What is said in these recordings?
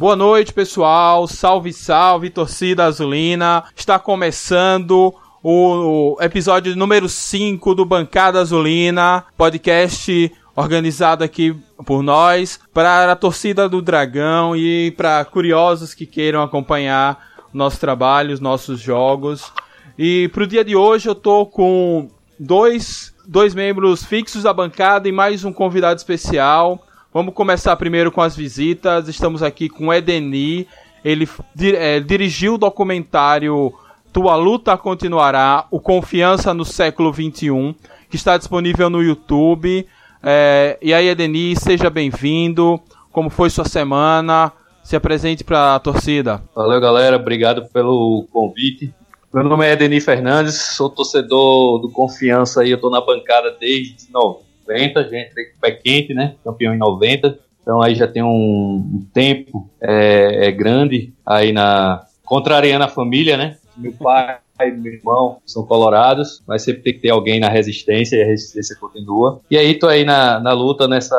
Boa noite, pessoal. Salve, salve, torcida azulina. Está começando o episódio número 5 do Bancada Azulina, podcast organizado aqui por nós para a torcida do Dragão e para curiosos que queiram acompanhar nosso trabalho, os nossos jogos. E para o dia de hoje eu tô com dois, dois membros fixos da bancada e mais um convidado especial. Vamos começar primeiro com as visitas. Estamos aqui com Edeni. Ele é, dirigiu o documentário Tua Luta Continuará, o Confiança no Século XXI, que está disponível no YouTube. É, e aí, Edeni, seja bem-vindo. Como foi sua semana? Se apresente para a torcida. Valeu, galera. Obrigado pelo convite. Meu nome é Edeni Fernandes, sou torcedor do Confiança e eu estou na bancada desde 90 90, a gente pé quente, né? Campeão em 90. Então aí já tem um, tempo é, é, grande aí na. Contrariando a família, né? Meu pai meu irmão são colorados, mas sempre tem que ter alguém na resistência e a resistência continua. E aí tô aí na, na luta, nessa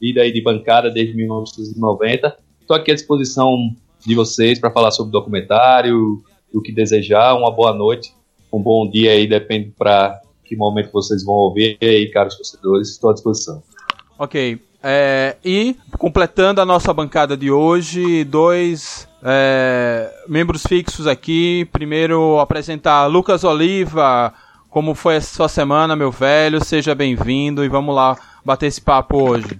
vida aí de bancada desde 1990. Estou aqui à disposição de vocês para falar sobre o documentário, o que desejar. Uma boa noite, um bom dia aí, depende para que momento vocês vão ouvir. E aí, caros torcedores, estou à disposição. Ok. É, e, completando a nossa bancada de hoje, dois é, membros fixos aqui. Primeiro, apresentar Lucas Oliva. Como foi a sua semana, meu velho? Seja bem-vindo e vamos lá bater esse papo hoje.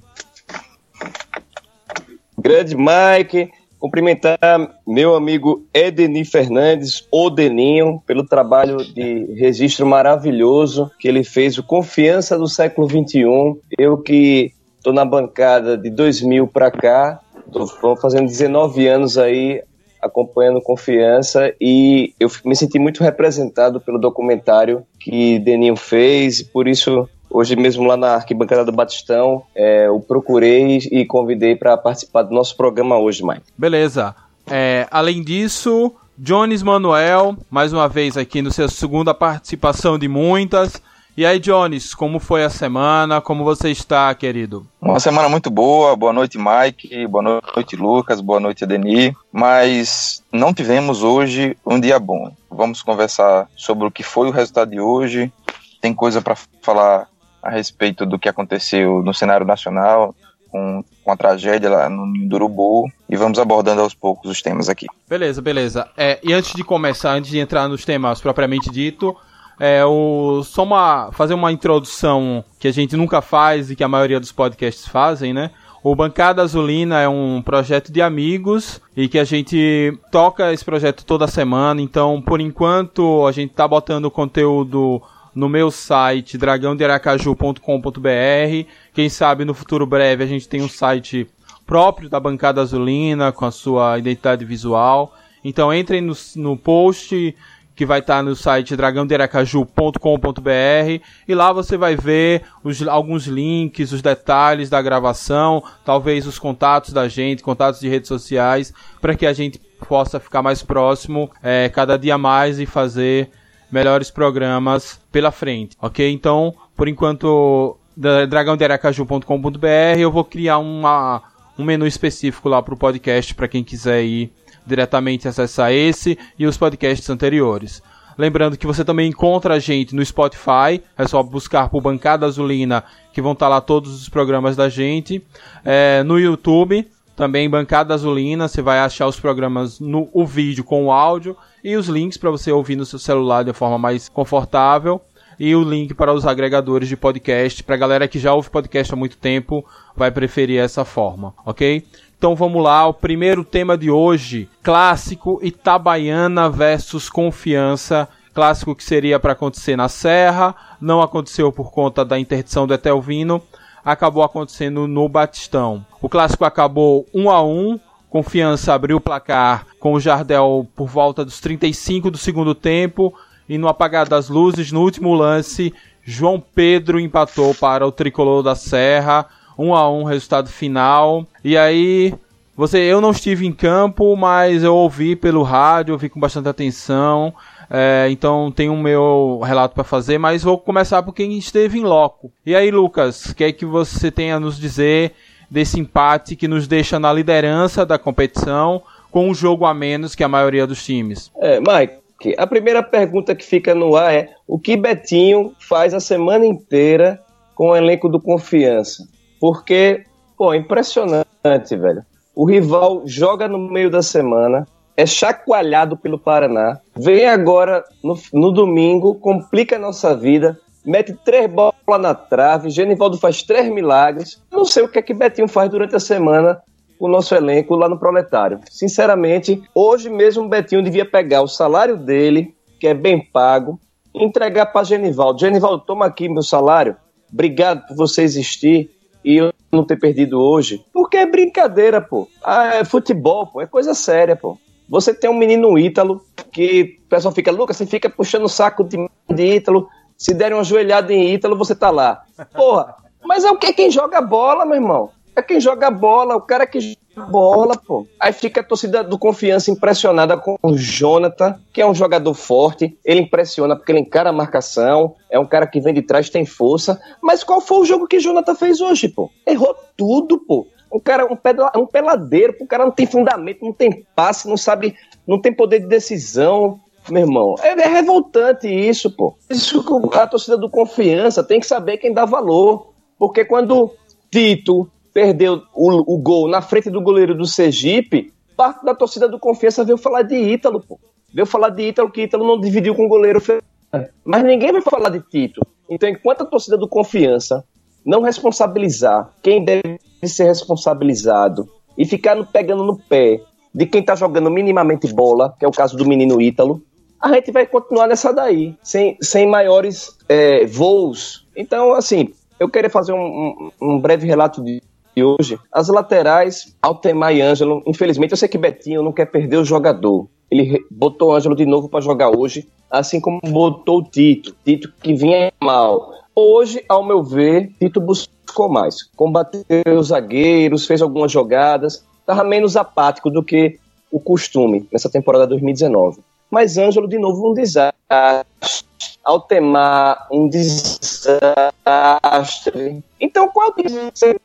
Grande Mike, Cumprimentar meu amigo Edeni Fernandes, o Deninho, pelo trabalho de registro maravilhoso que ele fez, o Confiança do Século XXI. Eu que estou na bancada de 2000 para cá, estou fazendo 19 anos aí acompanhando Confiança e eu me senti muito representado pelo documentário que Deninho fez, por isso Hoje mesmo lá na arquibancada do Batistão, é, eu procurei e convidei para participar do nosso programa hoje, Mike. Beleza. É, além disso, Jones Manuel, mais uma vez aqui no seu segunda participação de muitas. E aí, Jones, como foi a semana? Como você está, querido? Uma semana muito boa. Boa noite, Mike. Boa noite, Lucas. Boa noite, Denis. Mas não tivemos hoje um dia bom. Vamos conversar sobre o que foi o resultado de hoje. Tem coisa para falar a respeito do que aconteceu no cenário nacional, com, com a tragédia lá no Urubu e vamos abordando aos poucos os temas aqui. Beleza, beleza. É, e antes de começar, antes de entrar nos temas propriamente dito, é, o, só uma, fazer uma introdução que a gente nunca faz e que a maioria dos podcasts fazem, né? O Bancada Azulina é um projeto de amigos e que a gente toca esse projeto toda semana. Então, por enquanto, a gente tá botando conteúdo no meu site dragãodearacaju.com.br. Quem sabe no futuro breve a gente tem um site próprio da Bancada Azulina com a sua identidade visual. Então entrem no, no post que vai estar no site dragãodearacaju.com.br e lá você vai ver os, alguns links, os detalhes da gravação, talvez os contatos da gente, contatos de redes sociais, para que a gente possa ficar mais próximo é, cada dia mais e fazer melhores programas pela frente, ok? Então, por enquanto, dragãoderacaju.com.br eu vou criar uma, um menu específico lá para o podcast para quem quiser ir diretamente acessar esse e os podcasts anteriores. Lembrando que você também encontra a gente no Spotify, é só buscar por Bancada Azulina, que vão estar tá lá todos os programas da gente. É, no YouTube, também Bancada Azulina, você vai achar os programas no o vídeo com o áudio e os links para você ouvir no seu celular de forma mais confortável e o link para os agregadores de podcast. Para galera que já ouve podcast há muito tempo, vai preferir essa forma, ok? Então vamos lá, o primeiro tema de hoje: clássico Itabaiana versus Confiança. Clássico que seria para acontecer na Serra, não aconteceu por conta da interdição do Etelvino, acabou acontecendo no Batistão. O clássico acabou 1 a 1 Confiança abriu o placar com o Jardel por volta dos 35 do segundo tempo e no apagar das luzes, no último lance, João Pedro empatou para o tricolor da Serra, 1 a 1 resultado final. E aí, você, eu não estive em campo, mas eu ouvi pelo rádio, ouvi com bastante atenção. É, então tem o meu relato para fazer, mas vou começar por quem esteve em loco. E aí, Lucas, o que é que você tem a nos dizer desse empate que nos deixa na liderança da competição com um jogo a menos que a maioria dos times? É, Mike, a primeira pergunta que fica no ar é: o que Betinho faz a semana inteira com o elenco do Confiança? Porque, pô, é impressionante, velho. O rival joga no meio da semana, é chacoalhado pelo Paraná, vem agora no, no domingo, complica a nossa vida, mete três bolas na trave, Genivaldo faz três milagres. Não sei o que é que Betinho faz durante a semana com o nosso elenco lá no Proletário. Sinceramente, hoje mesmo Betinho devia pegar o salário dele, que é bem pago, e entregar para Genivaldo. Genivaldo, toma aqui meu salário. Obrigado por você existir e eu não ter perdido hoje. Porque é brincadeira, pô. Ah, é futebol, pô. É coisa séria, pô. Você tem um menino Ítalo que o pessoal fica, Lucas, você fica puxando o saco de, de Ítalo se derem uma joelhada em Ítalo, você tá lá. Porra, mas é o que? Quem joga bola, meu irmão. É quem joga bola, o cara que joga bola, pô. Aí fica a torcida do Confiança impressionada com o Jonathan, que é um jogador forte. Ele impressiona porque ele encara a marcação. É um cara que vem de trás, tem força. Mas qual foi o jogo que Jonathan fez hoje, pô? Errou tudo, pô. Um cara, um, pedla, um peladeiro, o cara não tem fundamento, não tem passe, não sabe, não tem poder de decisão meu irmão, é, é, revoltante isso, pô. Isso a torcida do confiança tem que saber quem dá valor. Porque quando Tito perdeu o, o gol na frente do goleiro do Sergipe, parte da torcida do confiança veio falar de Ítalo, pô. Veio falar de Ítalo, que Ítalo não dividiu com o goleiro. Mas ninguém vai falar de Tito. Então, enquanto a torcida do confiança não responsabilizar quem deve ser responsabilizado e ficar pegando no pé de quem tá jogando minimamente bola, que é o caso do menino Ítalo, a gente vai continuar nessa daí, sem, sem maiores é, voos. Então, assim, eu queria fazer um, um, breve relato de, de hoje. As laterais, Altemar e Ângelo, infelizmente, eu sei que Betinho não quer perder o jogador. Ele botou Ângelo de novo para jogar hoje, assim como botou o Tito. Tito que vinha mal. Hoje, ao meu ver, Tito buscou mais. Combateu os zagueiros, fez algumas jogadas, estava menos apático do que o costume nessa temporada 2019. Mas Ângelo, de novo, um desastre. Altemar, um desastre. Então, qual você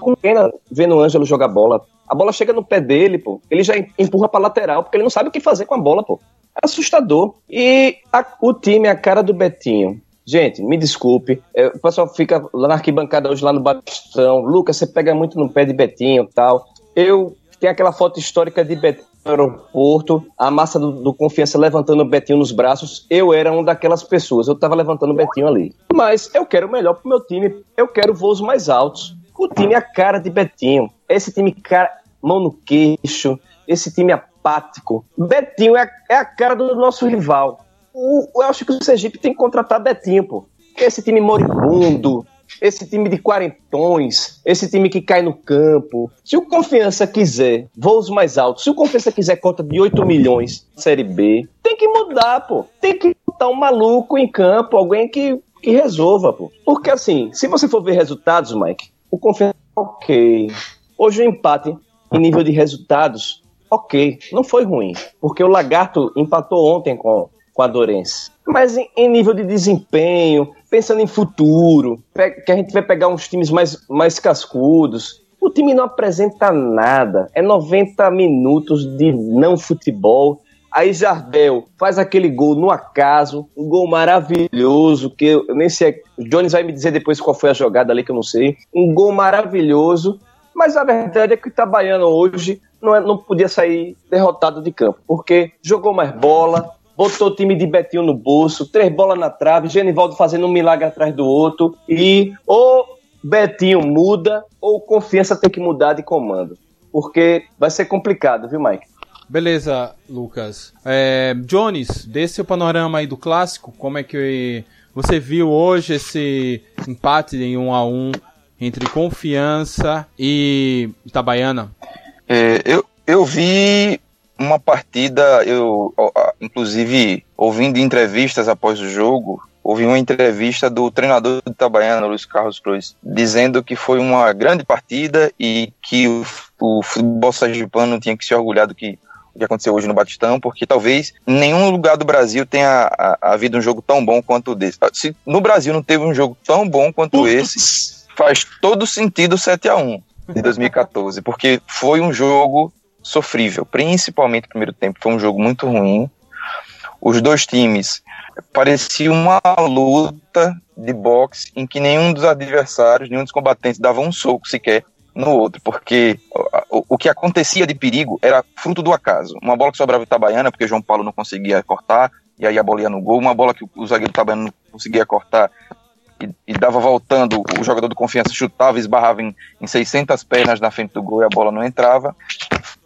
com pena vendo o Ângelo jogar bola? A bola chega no pé dele, pô. Ele já empurra pra lateral, porque ele não sabe o que fazer com a bola, pô. É assustador. E a, o time, a cara do Betinho. Gente, me desculpe. É, o pessoal fica lá na arquibancada hoje, lá no Batistão. Lucas, você pega muito no pé de Betinho e tal. Eu tenho aquela foto histórica de Betinho aeroporto, a massa do, do, Confiança levantando o Betinho nos braços, eu era uma daquelas pessoas, eu tava levantando o Betinho ali. Mas eu quero o melhor pro meu time, eu quero voos mais altos. O time é a cara de Betinho. Esse time, cara, mão no queixo, esse time apático. Betinho é é a cara do nosso rival. O, eu acho que o Sergipe tem que contratar Betinho, pô. Esse time moribundo, esse time de quarentões, esse time que cai no campo. Se o Confiança quiser voos mais altos, se o Confiança quiser conta de 8 milhões Série B, tem que mudar, pô. Tem que botar um maluco em campo, alguém que, que resolva, pô. Porque assim, se você for ver resultados, Mike, o Confiança, ok. Hoje o empate em nível de resultados, ok. Não foi ruim, porque o Lagarto empatou ontem com, com a Dorense. Mas em, em nível de desempenho, pensando em futuro, que a gente vai pegar uns times mais, mais cascudos. O time não apresenta nada. É 90 minutos de não futebol. Aí Jardel faz aquele gol no acaso, um gol maravilhoso, que eu nem sei. O Jones vai me dizer depois qual foi a jogada ali, que eu não sei. Um gol maravilhoso, mas a verdade é que o Itabaiano hoje não, é, não podia sair derrotado de campo, porque jogou mais bola, botou o time de Betinho no bolso, três bolas na trave, Genivaldo fazendo um milagre atrás do outro, e ou Betinho muda, ou Confiança tem que mudar de comando. Porque vai ser complicado, viu, Mike? Beleza, Lucas. É, Jones, desse o panorama aí do clássico, como é que você viu hoje esse empate em 1 um a 1 um entre Confiança e Itabaiana? É, eu, eu vi uma partida, eu, inclusive, ouvindo entrevistas após o jogo, ouvi uma entrevista do treinador do Itabaiana, Luiz Carlos Cruz, dizendo que foi uma grande partida e que o, o futebol sergipano tinha que se orgulhar do que, que aconteceu hoje no Batistão, porque talvez em nenhum lugar do Brasil tenha havido um jogo tão bom quanto o desse. Se no Brasil não teve um jogo tão bom quanto esse, faz todo sentido 7 a 1 de 2014, porque foi um jogo sofrível, principalmente no primeiro tempo, foi um jogo muito ruim. Os dois times parecia uma luta de boxe em que nenhum dos adversários, nenhum dos combatentes dava um soco sequer no outro, porque o, o que acontecia de perigo era fruto do acaso. Uma bola que sobrava Itabaiana, porque João Paulo não conseguia cortar, e aí a bola ia no gol. Uma bola que o zagueiro Itabaiana não conseguia cortar e, e, dava voltando, o jogador do Confiança chutava esbarrava em, em 600 pernas na frente do gol e a bola não entrava.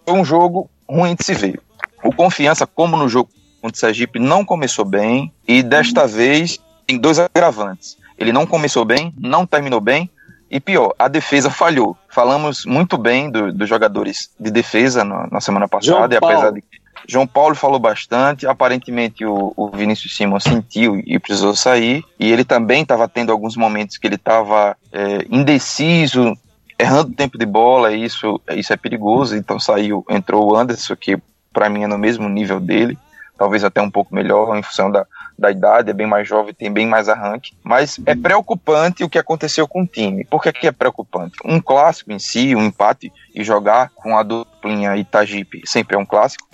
Foi um jogo ruim de se ver. O Confiança, como no jogo contra o Sergipe, não começou bem e desta vez tem dois agravantes. Ele não começou bem, não terminou bem e pior, a defesa falhou. Falamos muito bem do, dos jogadores de defesa no, na semana passada, e apesar de que João Paulo falou bastante, aparentemente o, o Vinícius Simon sentiu e precisou sair, e ele também estava tendo alguns momentos que ele estava é, indeciso, errando tempo de bola, isso, isso é perigoso, então saiu, entrou o Anderson, que para mim é no mesmo nível dele, talvez até um pouco melhor em função da, da idade, é bem mais jovem, tem bem mais arranque. Mas é preocupante o que aconteceu com o time. Por que, que é preocupante? Um clássico em si, um empate, e jogar com a duplinha Itagipe sempre é um clássico.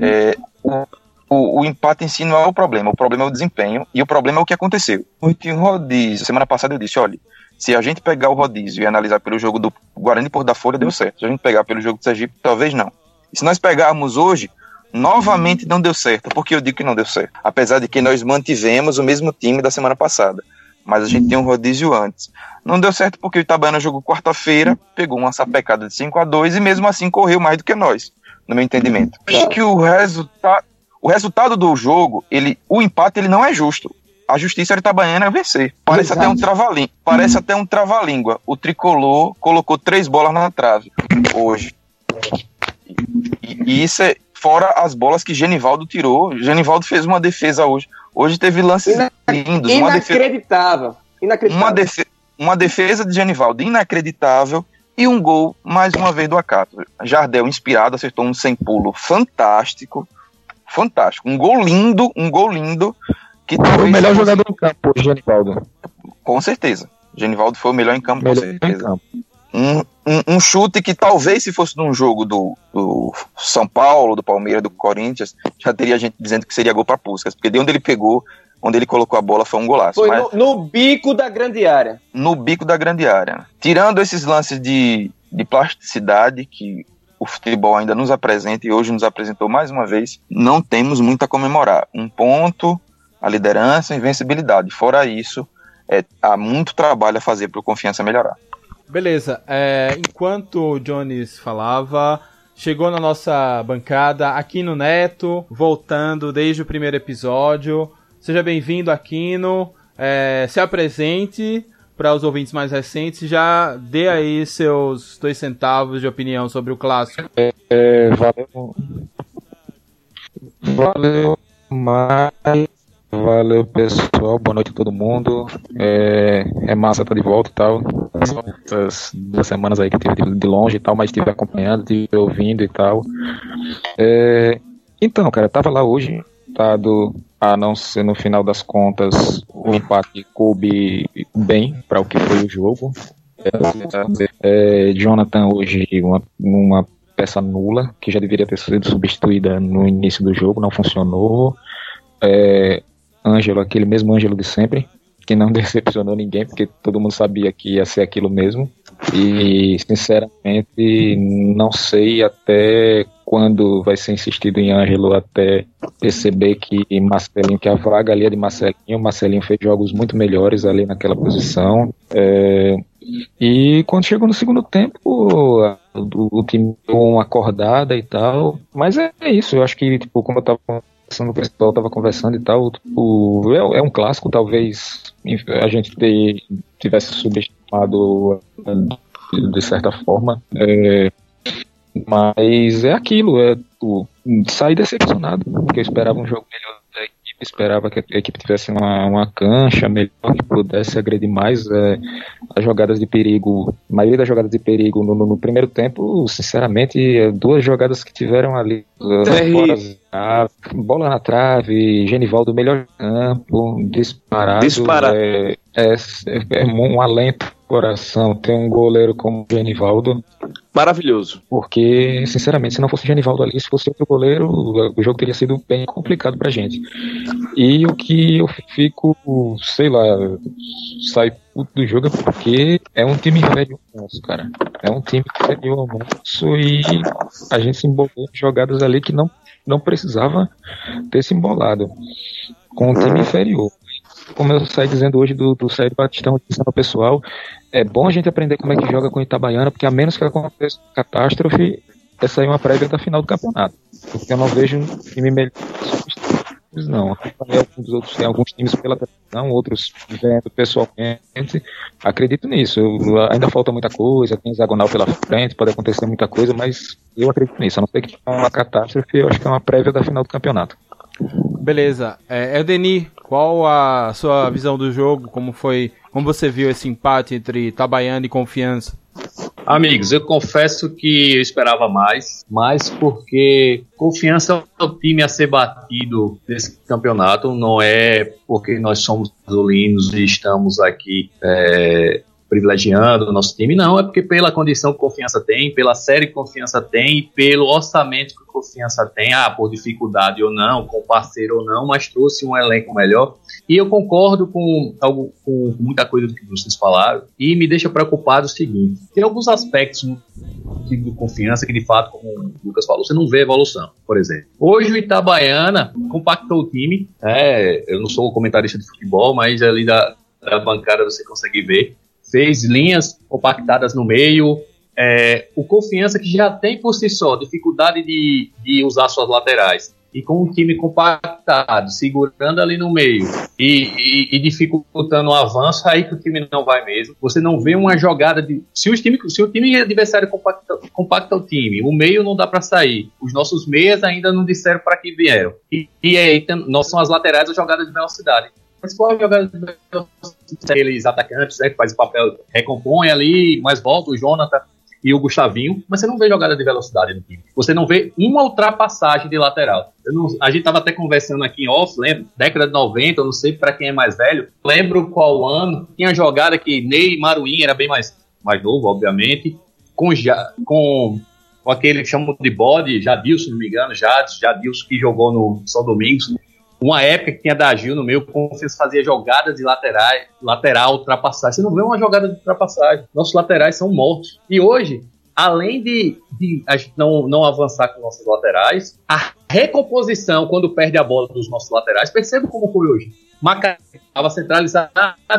É, o, o, o, empate em si não é o problema, o problema é o desempenho e o problema é o que aconteceu. Muito em rodízio. Semana passada eu disse: olha, se a gente pegar o rodízio e analisar pelo jogo do Guarani por da Folha, deu certo. Se a gente pegar pelo jogo do Sergipe, talvez não. E se nós pegarmos hoje, novamente não deu certo. Por que eu digo que não deu certo? Apesar de que nós mantivemos o mesmo time da semana passada. Mas a gente tem um rodízio antes. Não deu certo porque o Itabaiana jogou quarta-feira, pegou uma sapecada de 5 a 2 e mesmo assim correu mais do que nós, no meu entendimento. Acho que o resultado, o resultado do jogo, ele, o empate ele não é justo. A justiça itabaiana é vencer. Parece Exato. até um trava-língua. Parece até um trava-língua. O tricolor colocou três bolas na trave hoje. E, e isso é, fora as bolas que Genivaldo tirou. Genivaldo fez uma defesa hoje. Hoje teve lances Ina lindos. Inacreditável. Inacreditável. Uma, defe uma defesa de Genivaldo inacreditável e um gol, mais uma vez, do Acato. Jardel, inspirado, acertou um sem pulo fantástico. Fantástico. Um gol lindo, um gol lindo. Que foi o melhor fosse... jogador do campo, Genivaldo. Com certeza. Genivaldo foi o melhor em campo, melhor com certeza. Em campo um, um, um, chute que talvez se fosse num jogo do, do, São Paulo, do Palmeiras, do Corinthians, já teria gente dizendo que seria gol para Puskas, porque de onde ele pegou, onde ele colocou a bola foi um golaço. Foi mas, no, no, bico da grande área. No bico da grande área. Tirando esses lances de, de plasticidade que o futebol ainda nos apresenta e hoje nos apresentou mais uma vez, não temos muito a comemorar. Um ponto, a liderança, a invencibilidade. Fora isso, é, há muito trabalho a fazer para o confiança melhorar. Beleza, é, enquanto o Jones falava, chegou na nossa bancada Aquino Neto, voltando desde o primeiro episódio. Seja bem-vindo, Aquino. É, se apresente para os ouvintes mais recentes e já dê aí seus dois centavos de opinião sobre o clássico. É, é, valeu. Valeu mais Valeu, pessoal. Boa noite a todo mundo. É, é massa tá de volta e tal. Essas duas semanas aí que eu tive de longe e tal, mas estive acompanhando, estive ouvindo e tal. É, então, cara, tava lá hoje, dado a não ser no final das contas o empate coube bem para o que foi o jogo. É, Jonathan hoje uma, uma peça nula que já deveria ter sido substituída no início do jogo, não funcionou. É, Ângelo, aquele mesmo Ângelo de sempre, que não decepcionou ninguém, porque todo mundo sabia que ia ser aquilo mesmo. E, sinceramente, não sei até quando vai ser insistido em Ângelo até perceber que Marcelinho, que a vaga ali é de Marcelinho, Marcelinho fez jogos muito melhores ali naquela posição. É, e quando chegou no segundo tempo, o, o time deu uma acordada e tal. Mas é, é isso, eu acho que, tipo, como eu tava conversando, o pessoal tava conversando e tal. Tipo, é, é, um clássico, talvez a gente ter, tivesse subestimado de certa forma. É, mas é aquilo, é tu, sair decepcionado, porque eu esperava um jogo melhor esperava que a equipe tivesse uma, uma cancha melhor, que pudesse agredir mais é, as jogadas de perigo. A maioria das jogadas de perigo no, no, no primeiro tempo, sinceramente, é, duas jogadas que tiveram ali. Fora, bola na trave, Genivaldo melhor campo, disparado. Dispara. É, é, é, um alento coração ter um goleiro como o Genivaldo. Maravilhoso. Porque, sinceramente, se não fosse o Genivaldo ali, se fosse outro goleiro, o jogo teria sido bem complicado pra gente. E o que eu fico, sei lá, sai puto do jogo é porque é um time velho nosso, cara. É um time velho ao nosso e a gente se embolou em jogadas ali que não, não precisava ter se embolado. Com um time inferior como eu saí dizendo hoje do, do Sérgio Batistão aqui no pessoal, é bom a gente aprender como é que joga com o Itabaiana, porque a menos que aconteça catástrofe, essa aí é uma prévia da final do campeonato. Porque eu não vejo um time melhor não. Alguns outros, tem alguns times pela televisão, outros vendo pessoalmente. Acredito nisso. Eu, ainda falta muita coisa, tem hexagonal pela frente, pode acontecer muita coisa, mas eu acredito nisso. A não ser que é uma catástrofe, eu acho que é uma prévia da final do campeonato. Beleza. É, Eldeni, qual a sua visão do jogo? Como foi, como você viu esse empate entre Itabaiana e Confiança? Amigos, eu confesso que eu esperava mais, mais porque confiança é o time a ser batido nesse campeonato, não é porque nós somos azulinos e estamos aqui é, privilegiando o nosso time, não, é porque pela condição que confiança tem, pela série que confiança tem, pelo orçamento que confiança tem, ah, por dificuldade ou não, com parceiro ou não, mas trouxe um elenco melhor. E eu concordo com, algo, com muita coisa do que vocês falaram, e me deixa preocupado o seguinte: tem alguns aspectos no time de confiança que, de fato, como o Lucas falou, você não vê evolução. Por exemplo, hoje o Itabaiana compactou o time, é, eu não sou comentarista de futebol, mas ali da, da bancada você consegue ver fez linhas compactadas no meio. É, o Confiança que já tem por si só dificuldade de, de usar suas laterais e com um time compactado, segurando ali no meio e, e, e, dificultando o avanço, aí que o time não vai mesmo. Você não vê uma jogada de. Se, os time, se o time adversário compacta, compacta o time, o meio não dá para sair. Os nossos meias ainda não disseram para que vieram. E, e aí, nós são as laterais a jogada de velocidade principal jogada aqueles atacantes, né, que faz o papel, recompõe ali, mas volta o Jonathan e o Gustavinho, mas você não vê jogada de velocidade no time. Você não vê uma ultrapassagem de lateral. Não, a gente estava até conversando aqui em off, lembra? Década de 90, eu não sei para quem é mais velho. Lembro qual ano, tinha jogada que Ney Maruim era bem mais, mais novo, obviamente, com, com, com aquele que chamam de bode, Jadilson, se não me engano, Jadilson que jogou no São Domingos uma época que tinha da Gil no meio, como vocês faziam jogadas de laterais, lateral, ultrapassagem. Você não vê uma jogada de ultrapassagem. Nossos laterais são mortos. E hoje, além de, de a gente não, não avançar com nossos laterais, a recomposição, quando perde a bola dos nossos laterais, perceba como foi hoje. Maca estava centralizado,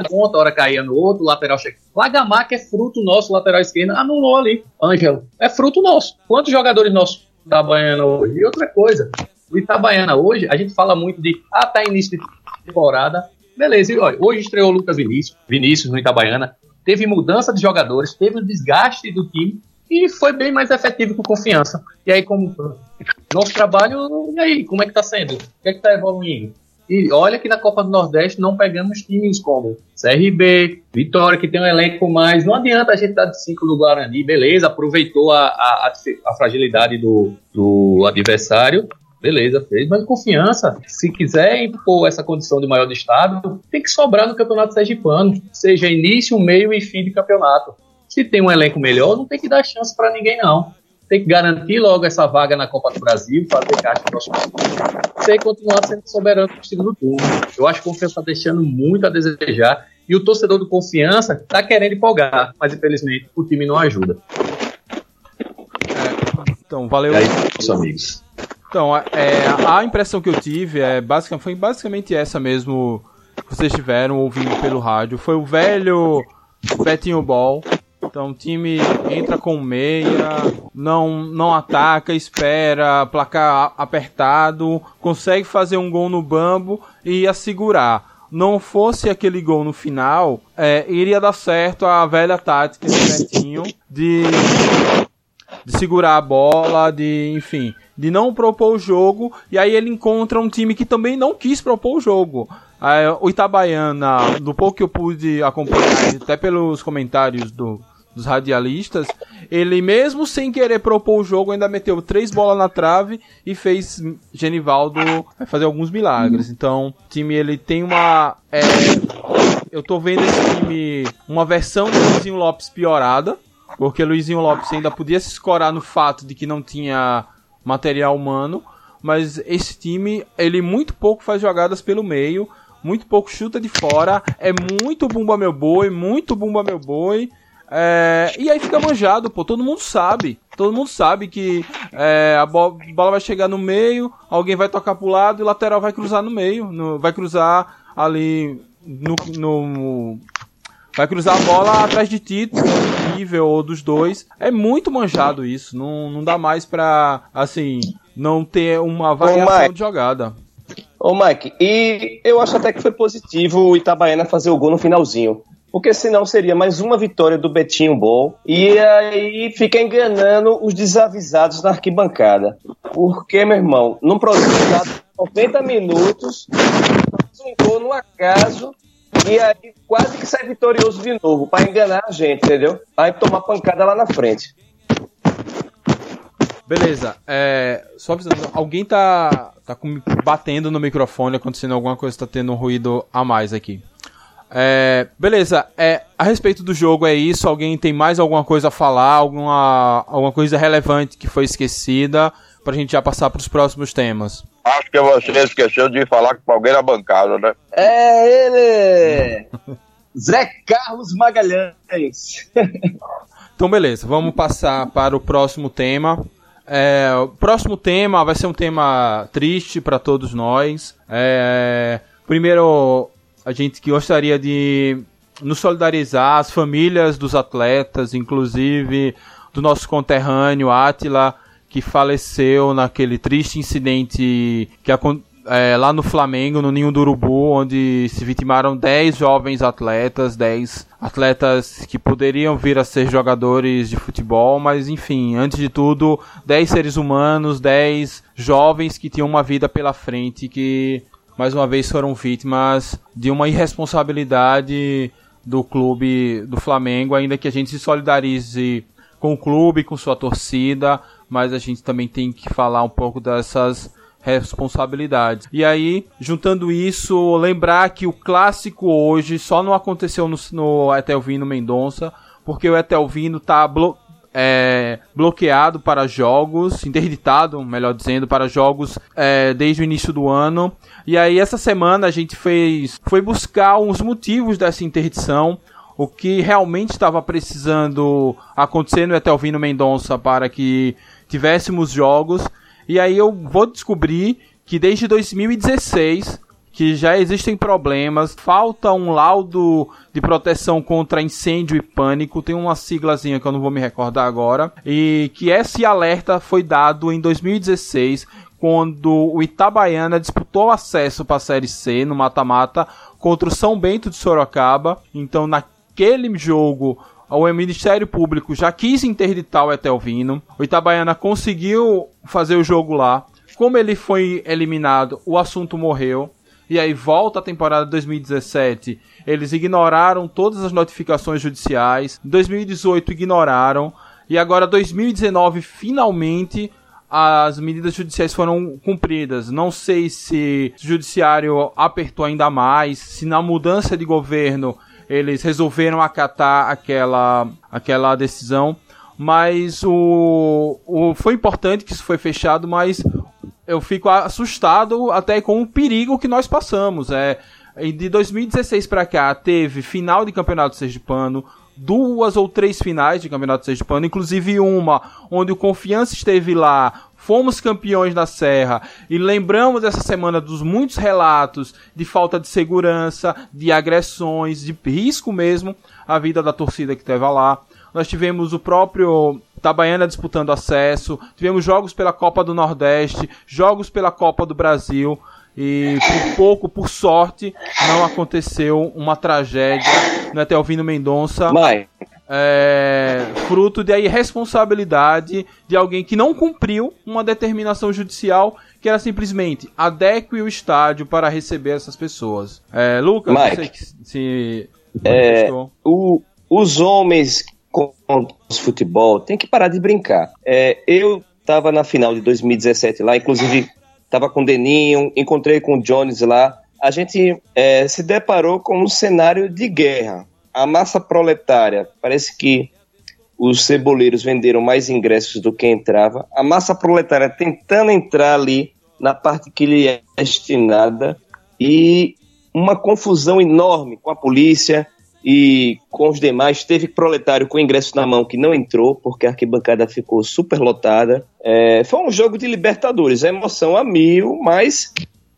ponta, hora caía no outro, lateral chega. Lagamar, que é fruto nosso, lateral esquerdo, anulou ali. Ângelo, é fruto nosso. Quantos jogadores nossos tá banhando hoje? E outra coisa, o Itabaiana hoje, a gente fala muito de, ah, tá início de temporada. Beleza, e olha, hoje estreou o Lucas Vinícius, Vinícius no Itabaiana, teve mudança de jogadores, teve o desgaste do time e foi bem mais efetivo com confiança. E aí, como nosso trabalho, e aí, como é que tá sendo? O que é que tá evoluindo? E olha que na Copa do Nordeste não pegamos times como CRB, Vitória, que tem um elenco mais. Não adianta a gente dar de 5 no Guarani, beleza, aproveitou a, a, a fragilidade do, do adversário, beleza, fez, mas confiança, se quiser impor essa condição de maior estado, tem que sobrar no campeonato sergipano, seja início, meio e fim de campeonato. Se tem um elenco melhor, não tem que dar chance para ninguém, não. Tem que garantir logo essa vaga na Copa do Brasil, fazer caixa no próximo Sem continuar sendo soberano no segundo turno. Eu acho que o Confiança está deixando muito a desejar. E o torcedor do Confiança está querendo empolgar, mas infelizmente o time não ajuda. É, então, valeu. E aí, meus amigos. Então, é, a impressão que eu tive é basicamente, foi basicamente essa mesmo que vocês tiveram ouvindo pelo rádio. Foi o velho Betinho Ball. Então o time entra com meia, não, não ataca, espera, placar apertado, consegue fazer um gol no bambo e ia segurar. Não fosse aquele gol no final, é, iria dar certo a velha tática do Betinho de, de segurar a bola, de enfim de não propor o jogo, e aí ele encontra um time que também não quis propor o jogo. o Itabaiana, do pouco que eu pude acompanhar, até pelos comentários do, dos radialistas, ele mesmo sem querer propor o jogo, ainda meteu três bolas na trave e fez Genivaldo fazer alguns milagres. Então, o time ele tem uma. É, eu tô vendo esse time uma versão do Luizinho Lopes piorada, porque Luizinho Lopes ainda podia se escorar no fato de que não tinha material humano, mas esse time, ele muito pouco faz jogadas pelo meio, muito pouco chuta de fora, é muito bumba meu boi, muito bumba meu boi. É, e aí fica manjado, pô. Todo mundo sabe. Todo mundo sabe que é, a bola, bola, vai chegar no meio, alguém vai tocar pro lado e o lateral vai cruzar no meio. No, vai cruzar ali no, no, Vai cruzar a bola atrás de ti, nível ou dos dois. É muito manjado isso. Não, não dá mais pra, assim, não ter uma variação de jogada. Ô Mike, e eu acho até que foi positivo o Itabaiana fazer o gol no finalzinho porque senão seria mais uma vitória do Betinho Bom e aí fica enganando os desavisados na arquibancada. Porque, meu irmão, num produto de 90 minutos, um gol no acaso e aí quase que sai vitorioso de novo para enganar a gente, entendeu? Aí tomar pancada lá na frente. Beleza, é, só avisando, alguém tá, tá batendo no microfone, acontecendo alguma coisa, tá tendo um ruído a mais aqui. É, beleza, é, a respeito do jogo é isso. Alguém tem mais alguma coisa a falar? Alguma, alguma coisa relevante que foi esquecida? Pra gente já passar pros próximos temas. Acho que você esqueceu de falar com alguém na bancada, né? É ele! Zé Carlos Magalhães. então, beleza, vamos passar para o próximo tema. É, o próximo tema vai ser um tema triste para todos nós. É, primeiro, a gente que gostaria de nos solidarizar, as famílias dos atletas, inclusive do nosso conterrâneo Atila, que faleceu naquele triste incidente que é, lá no Flamengo, no Ninho do Urubu, onde se vitimaram 10 jovens atletas, 10 atletas que poderiam vir a ser jogadores de futebol, mas enfim, antes de tudo, 10 seres humanos, 10 jovens que tinham uma vida pela frente que mais uma vez foram vítimas de uma irresponsabilidade do clube do Flamengo, ainda que a gente se solidarize com o clube, com sua torcida, mas a gente também tem que falar um pouco dessas responsabilidades. E aí, juntando isso, lembrar que o clássico hoje só não aconteceu no, no Etelvino Mendonça, porque o Etelvino tá blo é, bloqueado para jogos, interditado, melhor dizendo, para jogos é, desde o início do ano. E aí essa semana a gente fez, foi buscar uns motivos dessa interdição, o que realmente estava precisando acontecer no Etelvino Mendonça para que tivéssemos jogos. E aí eu vou descobrir que desde 2016 que já existem problemas, falta um laudo de proteção contra incêndio e pânico, tem uma siglazinha que eu não vou me recordar agora, e que esse alerta foi dado em 2016 quando o Itabaiana disputou acesso para a Série C no mata-mata contra o São Bento de Sorocaba. Então, naquele jogo, o Ministério Público já quis interditar o Etelvino. O Itabaiana conseguiu fazer o jogo lá. Como ele foi eliminado, o assunto morreu e aí volta a temporada 2017, eles ignoraram todas as notificações judiciais. 2018 ignoraram e agora 2019 finalmente as medidas judiciais foram cumpridas. Não sei se o judiciário apertou ainda mais, se na mudança de governo eles resolveram acatar aquela, aquela decisão. Mas o, o foi importante que isso foi fechado, mas eu fico assustado até com o perigo que nós passamos. É, de 2016 para cá teve final de campeonato sergipano, duas ou três finais de campeonato sergipano, inclusive uma onde o Confiança esteve lá, fomos campeões da Serra e lembramos essa semana dos muitos relatos de falta de segurança, de agressões, de risco mesmo à vida da torcida que esteve lá. Nós tivemos o próprio Itabaiana disputando acesso, tivemos jogos pela Copa do Nordeste, jogos pela Copa do Brasil. E por pouco, por sorte, não aconteceu uma tragédia no Etelvino Mendonça. Mãe. É, fruto de irresponsabilidade de alguém que não cumpriu uma determinação judicial que era simplesmente adeque o estádio para receber essas pessoas. É, Lucas, Mike, sei se. É, o, os homens com o futebol tem que parar de brincar. É, eu estava na final de 2017 lá, inclusive estava com o Deninho, encontrei com o Jones lá. a gente é, se deparou com um cenário de guerra. A massa proletária, parece que os ceboleiros venderam mais ingressos do que entrava. A massa proletária tentando entrar ali na parte que lhe é destinada e uma confusão enorme com a polícia e com os demais. Teve proletário com ingresso na mão que não entrou porque a arquibancada ficou super lotada. É, foi um jogo de Libertadores, a emoção a mil, mas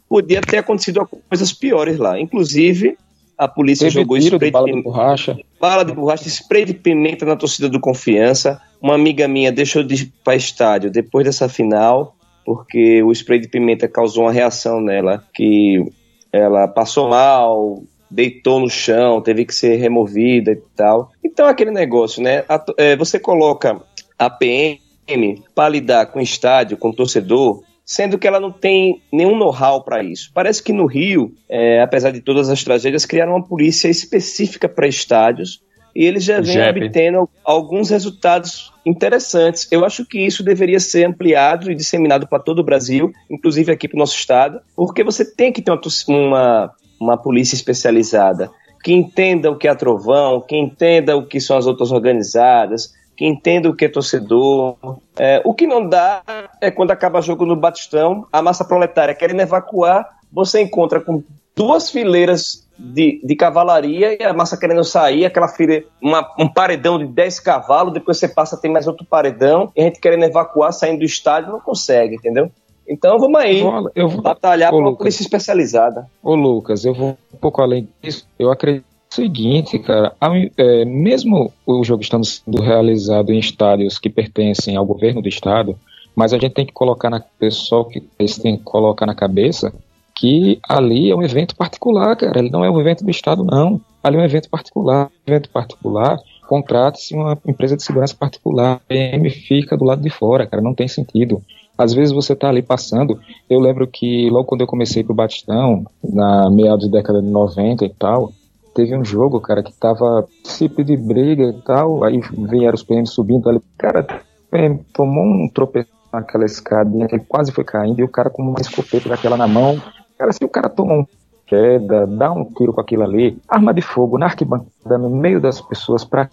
podia ter acontecido coisas piores lá. Inclusive, a polícia Teve jogou tiro spray de bala de de borracha. bala de borracha, spray de pimenta na torcida do Confiança. Uma amiga minha deixou de ir para estádio depois dessa final, porque o spray de pimenta causou uma reação nela, que ela passou mal, deitou no chão, teve que ser removida e tal. Então aquele negócio, né? É, você coloca a PM para lidar com o estádio, com o torcedor, sendo que ela não tem nenhum know-how para isso. Parece que no Rio, é, apesar de todas as tragédias, criaram uma polícia específica para estádios e eles já vêm obtendo alguns resultados interessantes. Eu acho que isso deveria ser ampliado e disseminado para todo o Brasil, inclusive aqui para o nosso estado, porque você tem que ter uma, uma, uma polícia especializada que entenda o que é trovão, que entenda o que são as outras organizadas, que entenda o que é torcedor. É, o que não dá é quando acaba jogo no Batistão, a massa proletária querendo evacuar, você encontra com duas fileiras de, de cavalaria e a massa querendo sair, aquela fileira, uma- um paredão de 10 cavalos, depois você passa, tem mais outro paredão, e a gente querendo evacuar, saindo do estádio, não consegue, entendeu? Então vamos aí, Eu vou, batalhar por uma polícia especializada. Ô Lucas, eu vou um pouco além disso. Eu acredito seguinte, cara, ao- é, mesmo o jogo estando sendo realizado em estádios que pertencem ao governo do estado, mas a gente tem que colocar na pessoal que eles têm que colocar na cabeça que ali é um evento particular, cara. Ele não é um evento do estado, não. Ali é um evento particular. Evento particular, contrata-se uma empresa de segurança particular. A PM fica do lado de fora, cara. Não tem sentido. Às vezes você tá ali passando. Eu lembro que logo quando eu comecei pro Batistão, na meados da década de 90 e tal, teve um jogo, cara, que tava tipo de briga e tal, aí vieram os PM subindo ali. Cara, o PM tomou um tropeço naquela escadinha que ele quase foi caindo e o cara com uma escopeta daquela na mão. Cara, se o cara toma um queda, dá um tiro com aquilo ali, arma de fogo na arquibancada, no meio das pessoas, pra,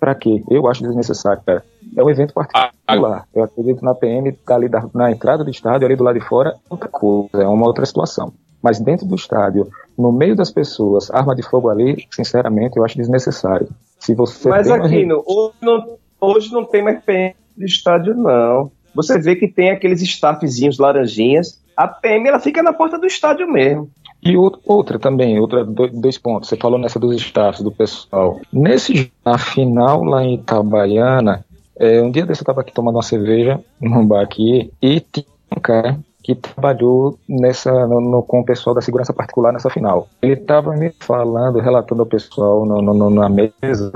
pra quê? Eu acho desnecessário, cara. É um evento particular. Eu acredito na PM, tá ali da- na entrada do estádio, ali do lado de fora, é outra coisa, é uma outra situação. Mas dentro do estádio, no meio das pessoas, arma de fogo ali, sinceramente, eu acho desnecessário. Se você Mas Aquino, hoje não, hoje não tem mais PM de estádio, não. Você vê que tem aqueles staffzinhos laranjinhas. A PM ela fica na porta do estádio mesmo. E out- outra também, outra, do- dois pontos. Você falou nessa dos staffs do pessoal. Nesse na final lá em Itabaiana, é, um dia desse eu tava aqui tomando uma cerveja num bar aqui e tinha um cara que trabalhou nessa no, no- com o pessoal da segurança particular nessa final. Ele tava me falando, relatando ao pessoal no, no- na mesa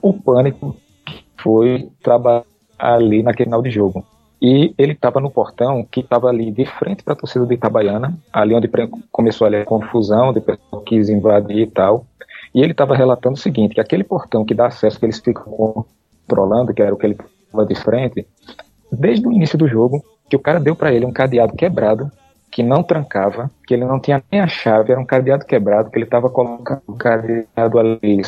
o pânico que foi trabalhar ali naquele final de jogo. E ele estava no portão que estava ali de frente para a torcida de Itabaiana, ali onde começou ali a confusão, onde o pessoal quis invadir e tal. E ele estava relatando o seguinte, que aquele portão que dá acesso, que eles ficam controlando, que era o que ele estava de frente, desde o início do jogo, que o cara deu para ele um cadeado quebrado, que não trancava, que ele não tinha nem a chave, era um cadeado quebrado, que ele estava colocando o cadeado ali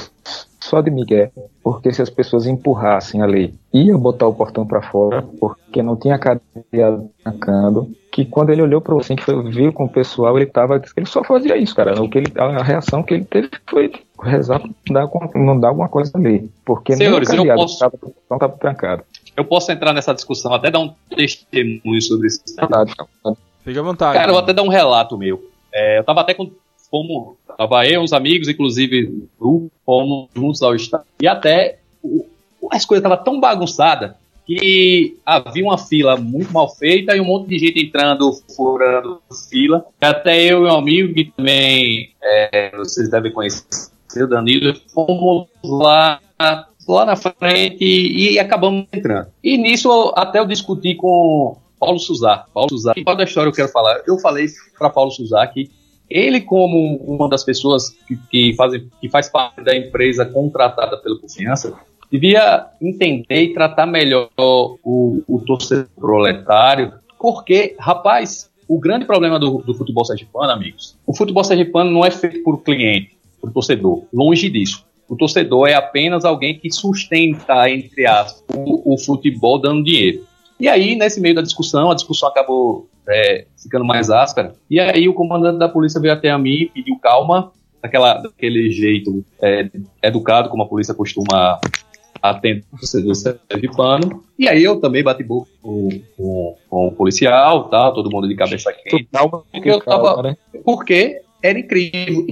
só de Miguel, porque se as pessoas empurrassem ali, ia botar o portão para fora, porque não tinha cadeado trancando, que quando ele olhou para assim que foi, viu com o pessoal, ele tava, ele só fazia isso, cara. O que ele, a reação que ele teve foi rezar não dar, alguma- não dar alguma coisa ali, porque Senhores, nem o cadeado posso- tava, o portão tava trancado. Eu posso entrar nessa discussão, até dar um testemunho sobre isso. Fique à vontade. Cara, eu vou até dar um relato meu. É, eu tava até com. Fomos, tava eu, uns amigos, inclusive o fomos juntos ao estado. E até o- as coisas estavam tão bagunçadas que havia uma fila muito mal feita e um monte de gente entrando, furando fila. Até eu e um amigo que também é, vocês devem conhecer, o Danilo, fomos lá, lá na frente e, e acabamos entrando. E nisso até eu discuti com Paulo Suzá. Paulo Suzá. E qual da história eu quero falar? Eu falei para Paulo Suzá que ele, como uma das pessoas que, que, fazem, que faz parte da empresa contratada pela confiança, devia entender e tratar melhor o, o torcedor proletário, porque, rapaz, o grande problema do, do futebol sergipano, amigos, o futebol sergipano não é feito por cliente, por torcedor. Longe disso. O torcedor é apenas alguém que sustenta, entre aspas, o, o futebol dando dinheiro. E aí, nesse meio da discussão, a discussão acabou é, ficando mais áspera. E aí, o comandante da polícia veio até a mim e pediu calma, daquela, daquele jeito é, educado, como a polícia costuma atender o torcedor sergipano. E aí, eu também bati boca com, com, com, o policial, tal, todo mundo de cabeça quente. Porque, eu tava, né? porque era incrível.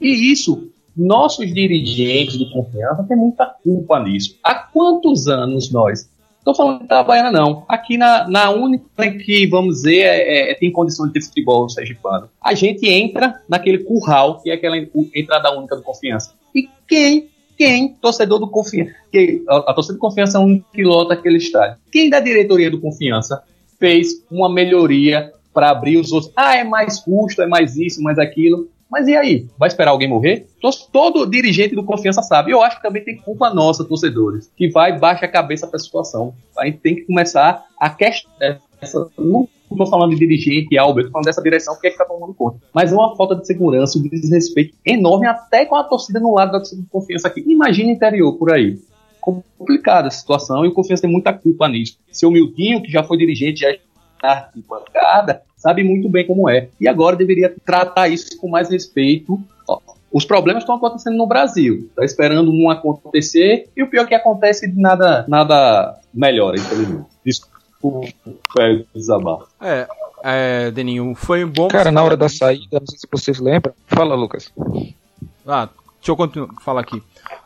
E isso nossos dirigentes de confiança têm muita culpa nisso. Há quantos anos nós? Estou falando de Itabaiana, não. Aqui na, na única que, vamos dizer, é, é, tem condição de ter futebol sergipano. A gente entra naquele curral, que é aquela entrada única do confiança. E quem, quem, torcedor do confiança, que, a, a torcida do confiança é um pilota aquele estádio. Quem da diretoria do confiança fez uma melhoria para abrir os outros? Ah, é mais custo, é mais isso, mais aquilo. Mas e aí? Vai esperar alguém morrer? Todo dirigente do confiança sabe. Eu acho que também tem culpa nossa, torcedores, que vai baixa a cabeça para a situação. A gente tem que começar a questionar. Não estou falando de dirigente, Albert, falando dessa direção, que é que está tomando conta. Mas é uma falta de segurança, um desrespeito enorme, até com a torcida no lado da torcida confiança aqui. Imagina interior por aí complicada a situação e o Confiança tem muita culpa nisso. Seu Mildinho, que já foi dirigente, já está de pancada, sabe muito bem como é. E agora deveria tratar isso com mais respeito. Ó, os problemas estão acontecendo no Brasil. Está esperando um acontecer e o pior é que acontece nada nada melhora, infelizmente. Desculpa, é desabafo. É, é, Deninho, foi bom. Cara, na hora da saída, não sei se vocês lembram. Fala, Lucas. Ah, deixa eu continuar, falar aqui.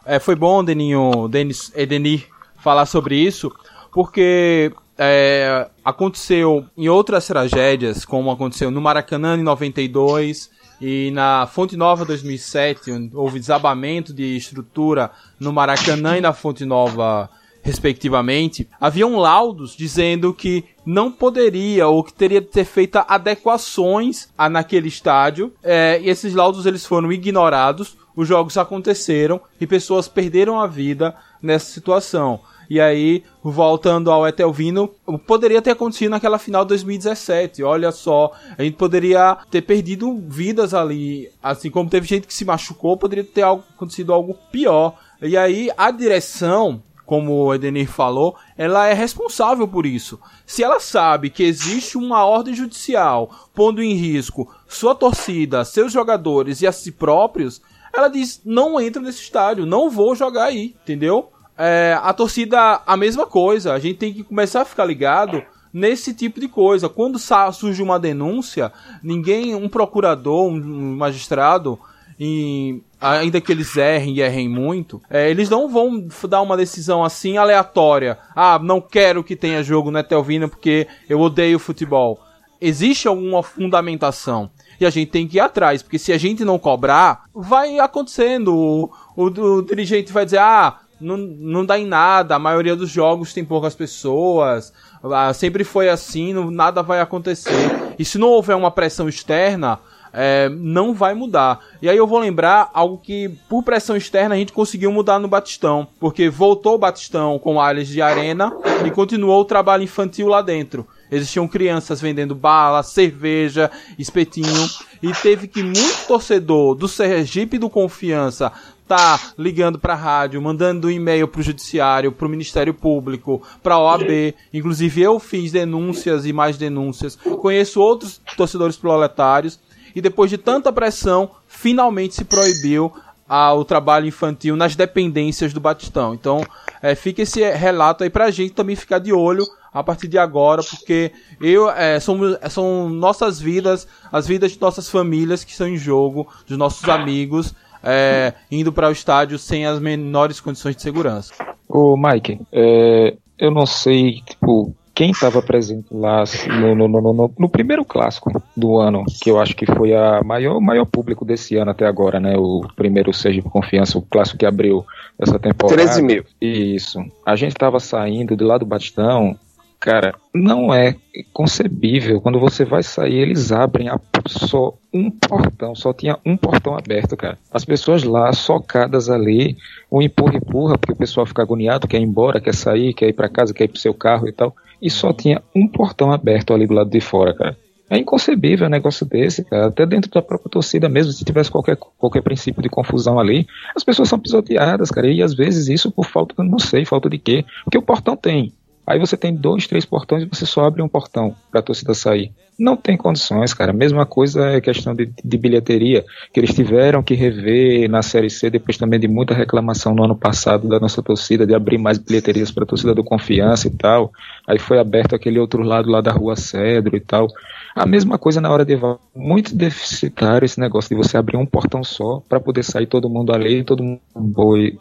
É, foi bom, Deninho, Denis, Edenir, falar sobre isso, porque é, aconteceu em outras tragédias, como aconteceu no Maracanã em 92 e na Fonte Nova 2007, houve desabamento de estrutura no Maracanã e na Fonte Nova respectivamente, haviam laudos dizendo que não poderia ou que teria que ter feito adequações a, naquele estádio. É, e esses laudos eles foram ignorados. Os jogos aconteceram e pessoas perderam a vida nessa situação. E aí, voltando ao Etelvino, poderia ter acontecido naquela final de 2017. Olha só, a gente poderia ter perdido vidas ali. Assim como teve gente que se machucou, poderia ter acontecido algo pior. E aí, a direção como o Edenir falou, ela é responsável por isso. Se ela sabe que existe uma ordem judicial pondo em risco sua torcida, seus jogadores e a si próprios, ela diz: não entra nesse estádio, não vou jogar aí, entendeu? É, a torcida, a mesma coisa. A gente tem que começar a ficar ligado nesse tipo de coisa. Quando surge uma denúncia, ninguém, um procurador, um magistrado, em, ainda que eles errem e errem muito, é, eles não vão dar uma decisão assim aleatória. Ah, não quero que tenha jogo no Etelvina porque eu odeio futebol. Existe alguma fundamentação. E a gente tem que ir atrás, porque se a gente não cobrar, vai acontecendo. O, o, o dirigente vai dizer, ah, não, não dá em nada, a maioria dos jogos tem poucas pessoas, ah, sempre foi assim, não, nada vai acontecer. E se não houver uma pressão externa, é, não vai mudar. E aí eu vou lembrar algo que, por pressão externa, a gente conseguiu mudar no Batistão. Porque voltou o Batistão com áreas de arena e continuou o trabalho infantil lá dentro. Existiam crianças vendendo bala, cerveja, espetinho. E teve que muito torcedor do Sergipe do Confiança tá ligando para a rádio, mandando e-mail para o judiciário, para o Ministério Público, para a OAB. Inclusive eu fiz denúncias e mais denúncias. Conheço outros torcedores proletários e depois de tanta pressão, finalmente se proibiu a, o trabalho infantil nas dependências do Batistão. Então, é, fica esse relato aí pra gente também ficar de olho a partir de agora, porque eu é, somos, são nossas vidas, as vidas de nossas famílias que estão em jogo, dos nossos amigos é, indo para o estádio sem as menores condições de segurança. Ô, Mike, é, eu não sei, tipo, quem estava presente lá no, no, no, no, primeiro clássico do ano, que eu acho que foi a maior, maior público desse ano até agora, né? O primeiro Seja Confiança, o clássico que abriu essa temporada. 13 mil. Isso. A gente estava saindo de lá do Batistão Cara, não é concebível. Quando você vai sair, eles abrem a, só um portão, só tinha um portão aberto, cara. As pessoas lá, socadas ali, um empurra-empurra, porque o pessoal fica agoniado, quer ir embora, quer sair, quer ir para casa, quer ir pro seu carro e tal. E só tinha um portão aberto ali do lado de fora, cara. É inconcebível um negócio desse, cara. Até dentro da própria torcida mesmo, se tivesse qualquer, qualquer princípio de confusão ali, as pessoas são pisoteadas, cara. E às vezes isso por falta, não sei, falta de quê. Porque o portão tem. Aí você tem dois, três portões e você só abre um portão para a torcida sair. Não tem condições, cara. Mesma coisa é questão de, de, bilheteria, que eles tiveram que rever na Série C, depois também de muita reclamação no ano passado da nossa torcida, de abrir mais bilheterias para a torcida do Confiança e tal. Aí foi aberto aquele outro lado lá da Rua Cedro e tal. A mesma coisa na hora de muito deficitário esse negócio de você abrir um portão só para poder sair todo mundo ali, todo mundo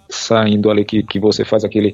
saindo ali que, que você faz aquele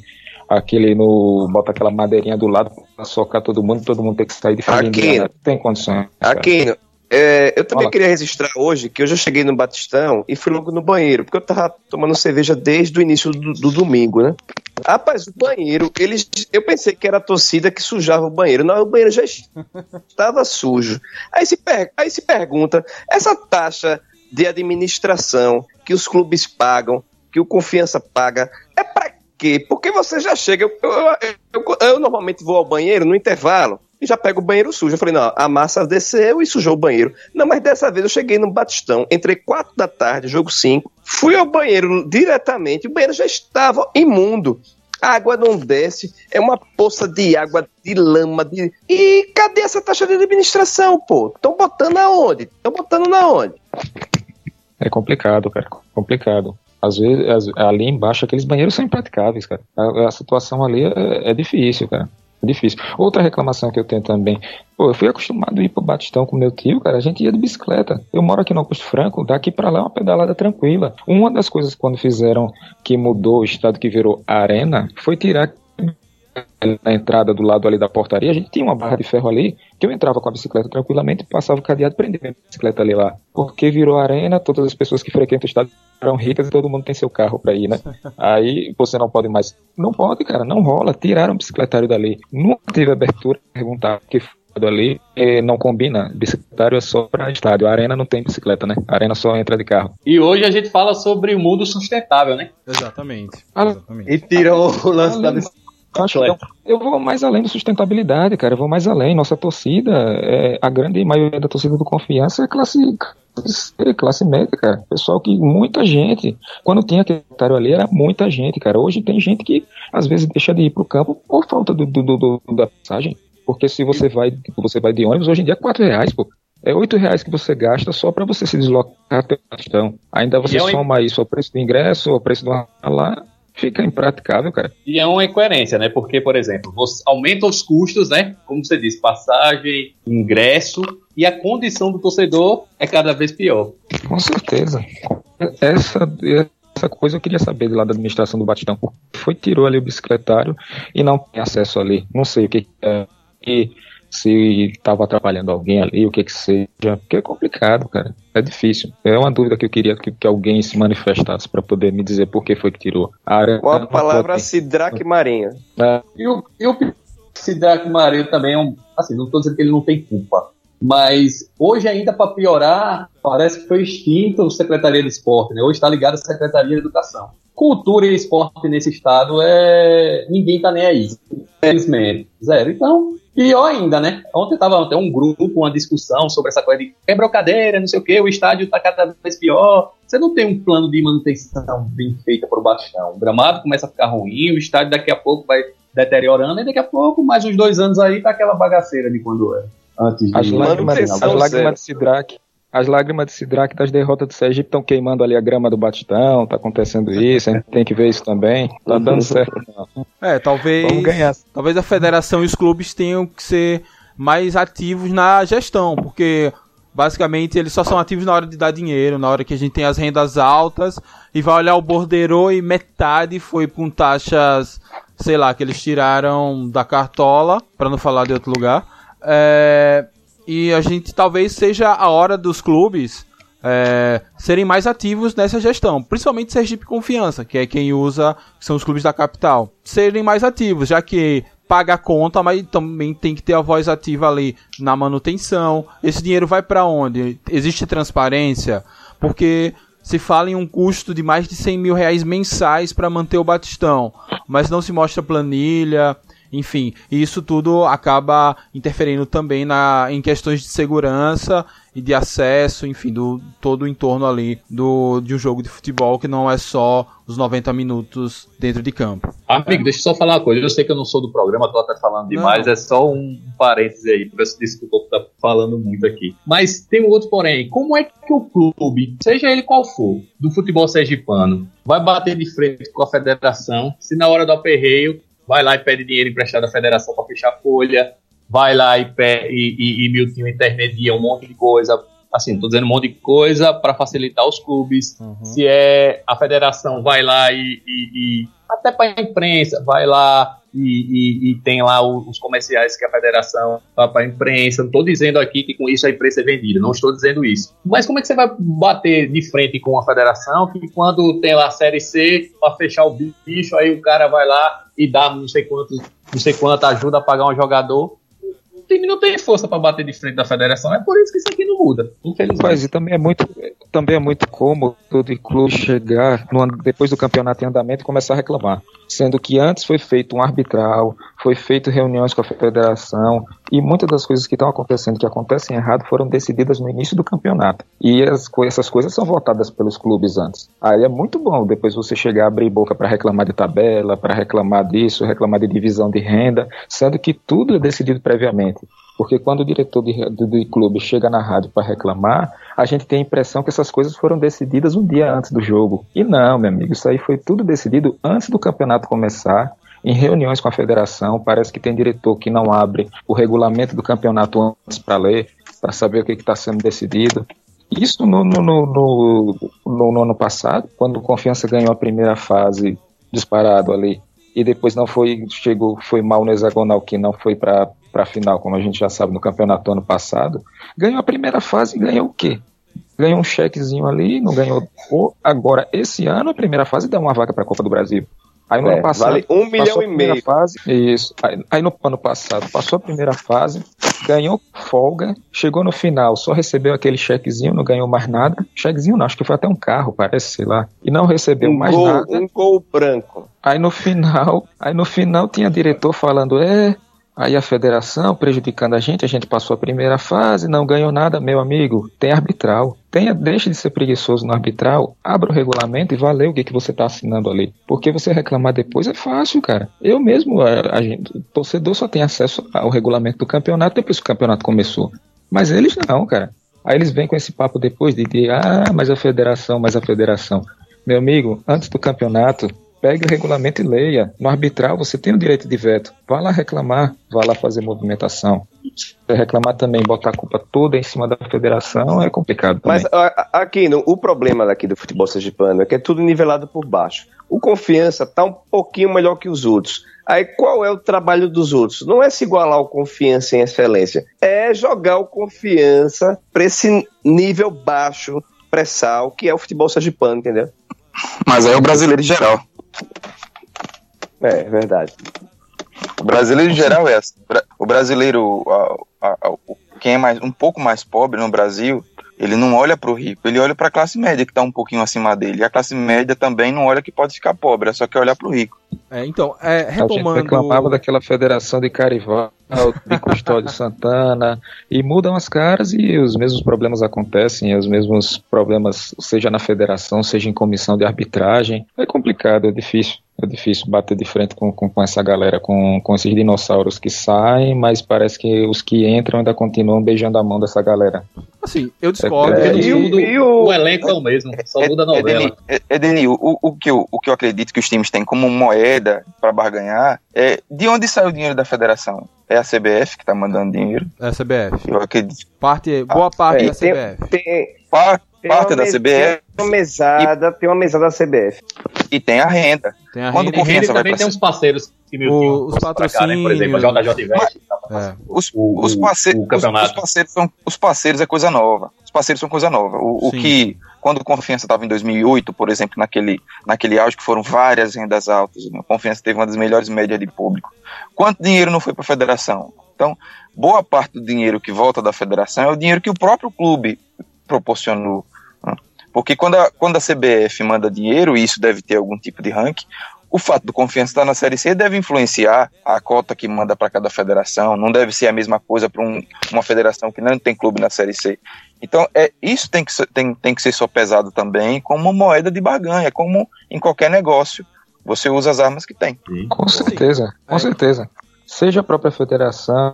aquele no. bota aquela madeirinha do lado pra socar todo mundo, todo mundo tem que sair de família. Aqui, tem condições. Aqui, é, eu também Olá. queria registrar hoje que hoje eu cheguei no Batistão e fui logo no banheiro, porque eu tava tomando cerveja desde o início do, do domingo, né? Rapaz, o banheiro, eles, eu pensei que era a torcida que sujava o banheiro. Não, o banheiro já estava sujo. Aí se, per, aí se pergunta, essa taxa de administração que os clubes pagam, que o Confiança paga, é para quê? Porque você já chega. Eu, eu, eu, eu, normalmente vou ao banheiro no intervalo e já pego o banheiro sujo. Eu falei, não, a massa desceu e sujou o banheiro. Não, mas dessa vez eu cheguei no Batistão, entrei 4 da tarde, jogo 5, fui ao banheiro diretamente, o banheiro já estava imundo. A água não desce, é uma poça de água, de lama, de. E cadê essa taxa de administração, pô? Estão botando aonde? Estão botando na onde? É complicado, cara. Complicado. Às vezes, as, ali embaixo, aqueles banheiros são impraticáveis, cara. A, a situação ali é, é, difícil, cara. É difícil. Outra reclamação que eu tenho também. Pô, eu fui acostumado a ir pro Batistão com meu tio, cara. A gente ia de bicicleta. Eu moro aqui no Augusto Franco, daqui para lá é uma pedalada tranquila. Uma das coisas quando fizeram que mudou o estado que virou arena foi tirar na entrada do lado ali da portaria, a gente tinha uma barra de ferro ali, que eu entrava com a bicicleta tranquilamente, passava o cadeado e prendia a bicicleta ali lá. Porque virou arena, todas as pessoas que frequentam o estado eram ricas e todo mundo tem seu carro para ir, né? Aí você não pode mais. Não pode, cara, não rola. Tiraram o bicicletário dali. Nunca teve abertura perguntar que ali não combina. Bicicletário é só para estádio. A arena não tem bicicleta, né? A arena só entra de carro. E hoje a gente fala sobre o mundo sustentável, né? Exatamente. Exatamente. E tira o lance da bicicleta Acho que eu vou mais além da sustentabilidade, cara. Eu vou mais além. Nossa torcida, é, a grande maioria da torcida do Confiança é classe, classe média, cara. Pessoal que muita gente, quando tinha aquele ali, era muita gente, cara. Hoje tem gente que às vezes deixa de ir pro campo por falta do, do, do, da passagem. Porque se você vai, você vai de ônibus, hoje em dia é 4 reais, pô. É 8 reais que você gasta só para você se deslocar até o. Ainda você é soma isso ao preço do ingresso, ao preço do lá, fica impraticável, cara. E é uma incoerência, né? Porque, por exemplo, você aumenta os custos, né? Como você disse, passagem, ingresso, e a condição do torcedor é cada vez pior. Com certeza. Essa, essa coisa eu queria saber lá da administração do Batistão. Foi, tirou ali o bicicletário e não tem acesso ali. Não sei o que é. E se estava atrapalhando alguém ali, o que que seja, porque é complicado, cara. É difícil. É uma dúvida que eu queria que, que alguém se manifestasse para poder me dizer por que foi que tirou. A área Com a palavra Sidraque Marinho. É. E o, e o Sidraque Marinho também é um. Assim, não estou dizendo que ele não tem culpa. Mas hoje, ainda para piorar, parece que foi extinto a Secretaria de Esporte, né? Hoje está ligado à Secretaria de Educação. Cultura e esporte nesse estado é. ninguém tá nem aí. Infelizmente. Zero. Então, Pior ainda, né? Ontem tava até um grupo, uma discussão sobre essa coisa de quebrou cadeira, não sei o que, o estádio tá cada vez pior. Você não tem um plano de manutenção bem feita para o Batistão. O gramado começa a ficar ruim, o estádio daqui a pouco vai deteriorando, e daqui a pouco, mais uns dois anos aí, tá aquela bagaceira de quando era. Antes de as lágrimas, as lágrimas de Sidraque as lágrimas de Sidraque das derrotas do Sergipe estão queimando ali a grama do Batistão, tá acontecendo isso, a gente tem que ver isso também. Tá dando certo. Não. É, talvez. Vamos ganhar. Talvez a federação e os clubes tenham que ser mais ativos na gestão, porque basicamente eles só são ativos na hora de dar dinheiro, na hora que a gente tem as rendas altas e vai olhar o borderô e metade foi com taxas, sei lá, que eles tiraram da cartola, para não falar de outro lugar. É, e a gente talvez seja a hora dos clubes é, serem mais ativos nessa gestão, principalmente Sergipe Confiança, que é quem usa, que são os clubes da capital, serem mais ativos, já que paga a conta, mas também tem que ter a voz ativa ali na manutenção. Esse dinheiro vai para onde? Existe transparência? Porque se fala em um custo de mais de 100 mil reais mensais para manter o Batistão, mas não se mostra planilha, enfim, isso tudo acaba interferindo também na, em questões de segurança e de acesso, enfim, do todo o entorno ali do, de um jogo de futebol que não é só os 90 minutos dentro de campo. Amigo, deixa eu só falar uma coisa. Eu sei que eu não sou do programa, tô até falando demais, não. é só um parêntese aí, peço desculpa por estar falando muito aqui. Mas tem um outro porém. Como é que o clube, seja ele qual for, do futebol sergipano, vai bater de frente com a federação se na hora do aperreio vai lá e pede dinheiro emprestado à federação para fechar a folha, vai lá e, e, e, e Miltinho intermedia um monte de coisa. Assim, tô dizendo um monte de coisa para facilitar os clubes. Uhum. Se é a federação, vai lá e, e até para a imprensa, vai lá e, e, tem lá os comerciais que a federação dá para a imprensa. Não estou dizendo aqui que com isso a imprensa é vendida, não estou dizendo isso. Mas como é que você vai bater de frente com a federação que quando tem lá a Série C, para fechar o bicho, aí o cara vai lá e dá não sei quanto, não sei quanto ajuda a pagar um jogador o time não tem força para bater de frente da federação. É por isso que isso aqui não muda, infelizmente. Mas também é muito, também é muito cômodo de clube chegar no, depois do campeonato em andamento e começar a reclamar. Sendo que antes foi feito um arbitral, foi feito reuniões com a federação e muitas das coisas que estão acontecendo, que acontecem errado, foram decididas no início do campeonato. E as, essas coisas são votadas pelos clubes antes. Aí é muito bom depois você chegar a abrir boca para reclamar de tabela, para reclamar disso, reclamar de divisão de renda, sendo que tudo é decidido previamente. Porque quando o diretor de, do, clube chega na rádio para reclamar, a gente tem a impressão que essas coisas foram decididas um dia antes do jogo. E não, meu amigo, isso aí foi tudo decidido antes do campeonato começar, em reuniões com a federação. Parece que tem diretor que não abre o regulamento do campeonato antes para ler, para saber o que está sendo decidido. Isso no, no, no, no, ano passado, quando o Confiança ganhou a primeira fase disparado ali, e depois não foi, chegou, foi mal no hexagonal, que não foi para para a final, como a gente já sabe, no campeonato ano passado, ganhou a primeira fase e ganhou o quê? Ganhou um chequezinho ali, não ganhou. Agora, esse ano, a primeira fase dá uma vaga para a Copa do Brasil. Aí no é, ano passado. Vale um milhão e meio. Fase, isso. Aí, aí, no ano passado passou a primeira fase, ganhou folga, chegou no final, só recebeu aquele chequezinho, não ganhou mais nada. Chequezinho não, acho que foi até um carro, parece, sei lá. E não recebeu um mais gol, nada. Um gol branco. Aí no final, aí no final tinha diretor falando, é, Aí a federação prejudicando a gente, a gente passou a primeira fase, não ganhou nada, meu amigo, tem arbitral. Tenha, deixe de ser preguiçoso no arbitral, abra o regulamento e valeu o que, que você está assinando ali. Porque você reclamar depois é fácil, cara. Eu mesmo, a, a gente, o torcedor só tem acesso ao regulamento do campeonato depois que o campeonato começou. Mas eles não, cara. Aí eles vêm com esse papo depois de, de ah, mas a federação, mas a federação. Meu amigo, antes do campeonato, pegue o regulamento e leia. No arbitral você tem o direito de veto. Vá lá reclamar, vá lá fazer movimentação. Se reclamar também, botar a culpa toda em cima da federação é complicado. Também. Mas aqui, no, o problema daqui do futebol sergipano é que é tudo nivelado por baixo. O confiança está um pouquinho melhor que os outros. Aí qual é o trabalho dos outros? Não é se igualar o confiança em excelência, é jogar o confiança para esse nível baixo, pressal, que é o futebol sergipano, entendeu? Mas aí é o brasileiro em geral. É, é verdade. O brasileiro em geral é assim. O brasileiro, a, a, a, quem é mais, um pouco mais pobre no Brasil, ele não olha para o rico, ele olha para a classe média que está um pouquinho acima dele. E a classe média também não olha que pode ficar pobre, é só que olhar para o rico. É, então, é, retomando... A gente reclamava daquela federação de Carival, de Custódio Santana, e mudam as caras e os mesmos problemas acontecem, os mesmos problemas, seja na federação, seja em comissão de arbitragem. É complicado, é difícil. É difícil bater de frente com, com, com, essa galera, com, com esses dinossauros que saem, mas parece que os que entram ainda continuam beijando a mão dessa galera. Assim, eu discordo. É, é, o, e o, o, elenco é o mesmo, só muda a novela. Edeni, o, o, que eu, o que eu acredito que os times têm como moeda para barganhar é de onde sai o dinheiro da federação? É a CBF que tá mandando dinheiro? É a CBF. Eu acredito. Parte, boa parte é, da CBF. Tem, tem, parte, parte da CBF. Tem uma mesada, e, tem uma mesada da CBF. E tem a renda. Tem a Quando renda. Vai também tem uns parceiros que o, os patrocínios. Cá, né? Por exemplo, a JJ Invest. É. Os, os, parceiros, o, os, os, parceiros são, os parceiros é coisa nova. Os parceiros são coisa nova. O, o que, quando o Confiança estava em 2008, por exemplo, naquele, naquele auge que foram várias rendas altas, né? Confiança teve uma das melhores médias de público. Quanto dinheiro não foi para a federação? Então, boa parte do dinheiro que volta da federação é o dinheiro que o próprio clube proporcionou. Porque quando a, quando a CBF manda dinheiro, e isso deve ter algum tipo de ranking, o fato do Confiança estar na Série C deve influenciar a cota que manda para cada federação, não deve ser a mesma coisa para um, uma federação que não tem clube na Série C. Então, é, isso tem que, ser, tem, tem que ser só pesado também como moeda de barganha, como em qualquer negócio. Você usa as armas que tem. Com certeza, com certeza. Seja a própria federação,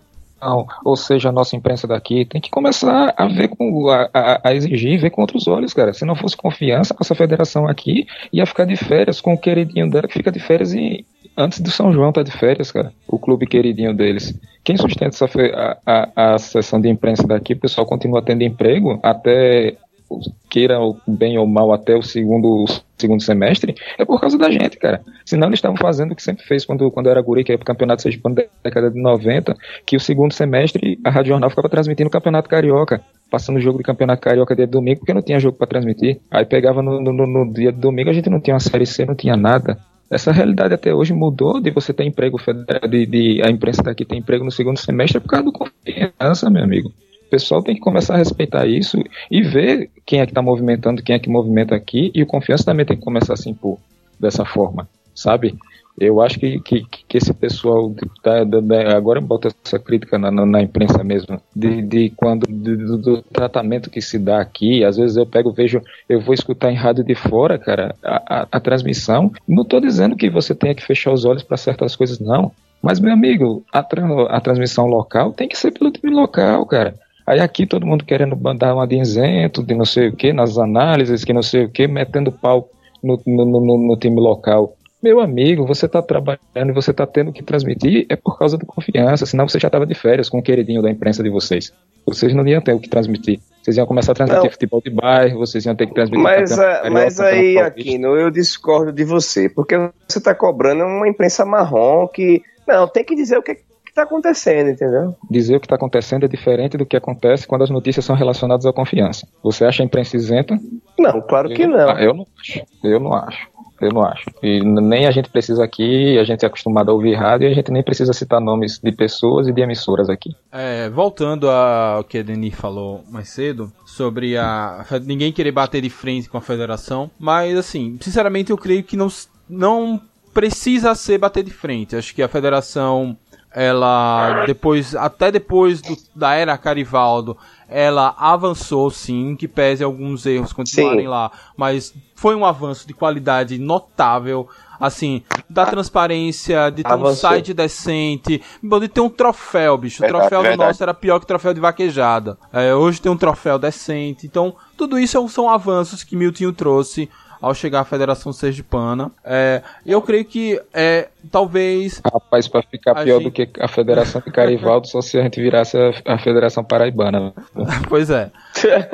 ou seja a nossa imprensa daqui, tem que começar a ver com a, a, a, exigir, ver com outros olhos, cara. Se não fosse confiança, nossa federação aqui ia ficar de férias com o queridinho dela que fica de férias e antes do São João tá de férias, cara. O clube queridinho deles. Quem sustenta essa a, a, a sessão de imprensa daqui, o pessoal continua tendo emprego até queira bem ou mal até o segundo, segundo semestre, é por causa da gente, cara. Senão eles estavam fazendo o que sempre fez quando, quando era guri, que ia pro campeonato sergipano da década de 90, que o segundo semestre a Rádio Jornal ficava transmitindo o campeonato carioca, passando o jogo de campeonato carioca dia de domingo, porque não tinha jogo para transmitir. Aí pegava no, no, no, dia de domingo, a gente não tinha uma série C, não tinha nada. Essa realidade até hoje mudou de você ter emprego federal, de, de a imprensa daqui ter emprego no segundo semestre é por causa do confiança, meu amigo. O pessoal tem que começar a respeitar isso e ver quem é que está movimentando, quem é que movimenta aqui, e o confiança também tem que começar a se impor dessa forma, sabe? Eu acho que, que, que esse pessoal tá, agora bota essa crítica na, na, na imprensa mesmo, de, de quando de, do, do, tratamento que se dá aqui. Às vezes eu pego, vejo, eu vou escutar em rádio de fora, cara, a, a, a transmissão. Não estou dizendo que você tenha que fechar os olhos para certas coisas, não. Mas, meu amigo, a, a transmissão local tem que ser pelo time local, cara. Aí aqui todo mundo querendo mandar uma de isento, de não sei o que, nas análises, que não sei o que, metendo pau no, no, no, no time local. Meu amigo, você está trabalhando e você está tendo que transmitir é por causa da confiança, senão você já estava de férias com o queridinho da imprensa de vocês. Vocês não iam ter o que transmitir. Vocês iam começar a transmitir não. futebol de bairro, vocês iam ter que transmitir. Mas, a, mas aí, Aquino, eu discordo de você, porque você está cobrando uma imprensa marrom que. Não, tem que dizer o que, está acontecendo, entendeu? Dizer o que está acontecendo é diferente do que acontece quando as notícias são relacionadas à confiança. Você acha a imprensa isenta? Não, claro que não. Ah, eu não acho. Eu não acho. Eu não acho. E nem a gente precisa aqui, a gente é acostumado a ouvir rádio e a gente nem precisa citar nomes de pessoas e de emissoras aqui. É, voltando ao que a Denis falou mais cedo, sobre a ninguém querer bater de frente com a federação, mas assim, sinceramente eu creio que não, não precisa ser bater de frente. Acho que a federação ela depois até depois do, da era Carivaldo ela avançou sim que pese alguns erros continuarem sim. lá mas foi um avanço de qualidade notável assim da transparência de ter avançou. um site decente de ter um troféu bicho o troféu do nosso era pior que o troféu de vaquejada é, hoje tem um troféu decente então tudo isso são avanços que Milton trouxe ao chegar à Federação Sergipana. É, eu creio que é, talvez. Rapaz, para ficar pior gente... do que a Federação de Carivaldo, só se a gente virasse a, a Federação Paraibana. pois é.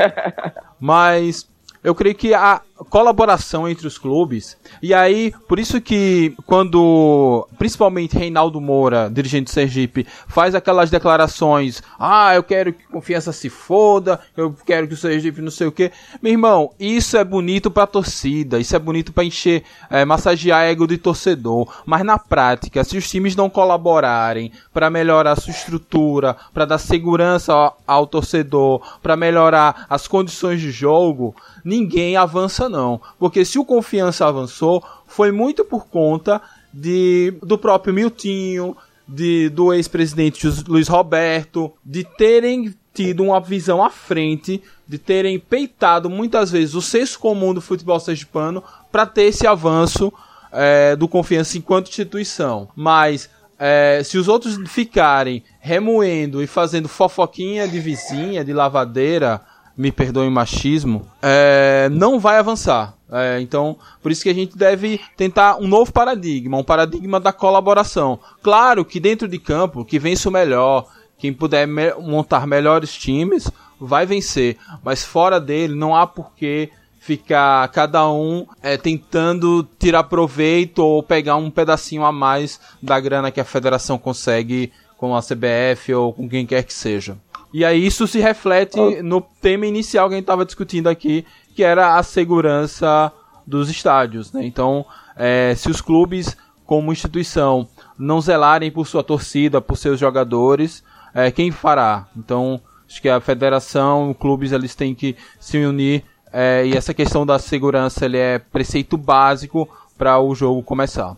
Mas eu creio que a colaboração entre os clubes, e aí, por isso que quando, principalmente Reinaldo Moura, dirigente do Sergipe, faz aquelas declarações, ah, eu quero que confiança se foda, eu quero que o Sergipe não sei o que, meu irmão, isso é bonito pra torcida, isso é bonito para encher, é, massagear ego de torcedor, mas na prática, se os times não colaborarem para melhorar a sua estrutura, para dar segurança ao, ao torcedor, para melhorar as condições de jogo, ninguém avança não. Porque se o Confiança avançou, foi muito por conta de do próprio Miltinho, de, do ex-presidente Luiz Roberto, de terem tido uma visão à frente, de terem peitado muitas vezes o senso comum do futebol sergipano para ter esse avanço é, do Confiança enquanto instituição. Mas é, se os outros ficarem remoendo e fazendo fofoquinha de vizinha, de lavadeira, me perdoe o machismo, é, não vai avançar. É, então, por isso que a gente deve tentar um novo paradigma, um paradigma da colaboração. Claro que dentro de campo, que vence o melhor, quem puder me montar melhores times, vai vencer. Mas fora dele, não há porquê ficar cada um é, tentando tirar proveito ou pegar um pedacinho a mais da grana que a federação consegue com a CBF ou com quem quer que seja. E aí isso se reflete oh. no tema inicial que a gente estava discutindo aqui, que era a segurança dos estádios. Né? Então, é, se os clubes, como instituição, não zelarem por sua torcida, por seus jogadores, é, quem fará? Então, acho que a federação, os clubes, eles têm que se unir é, e essa questão da segurança ele é preceito básico para o jogo começar.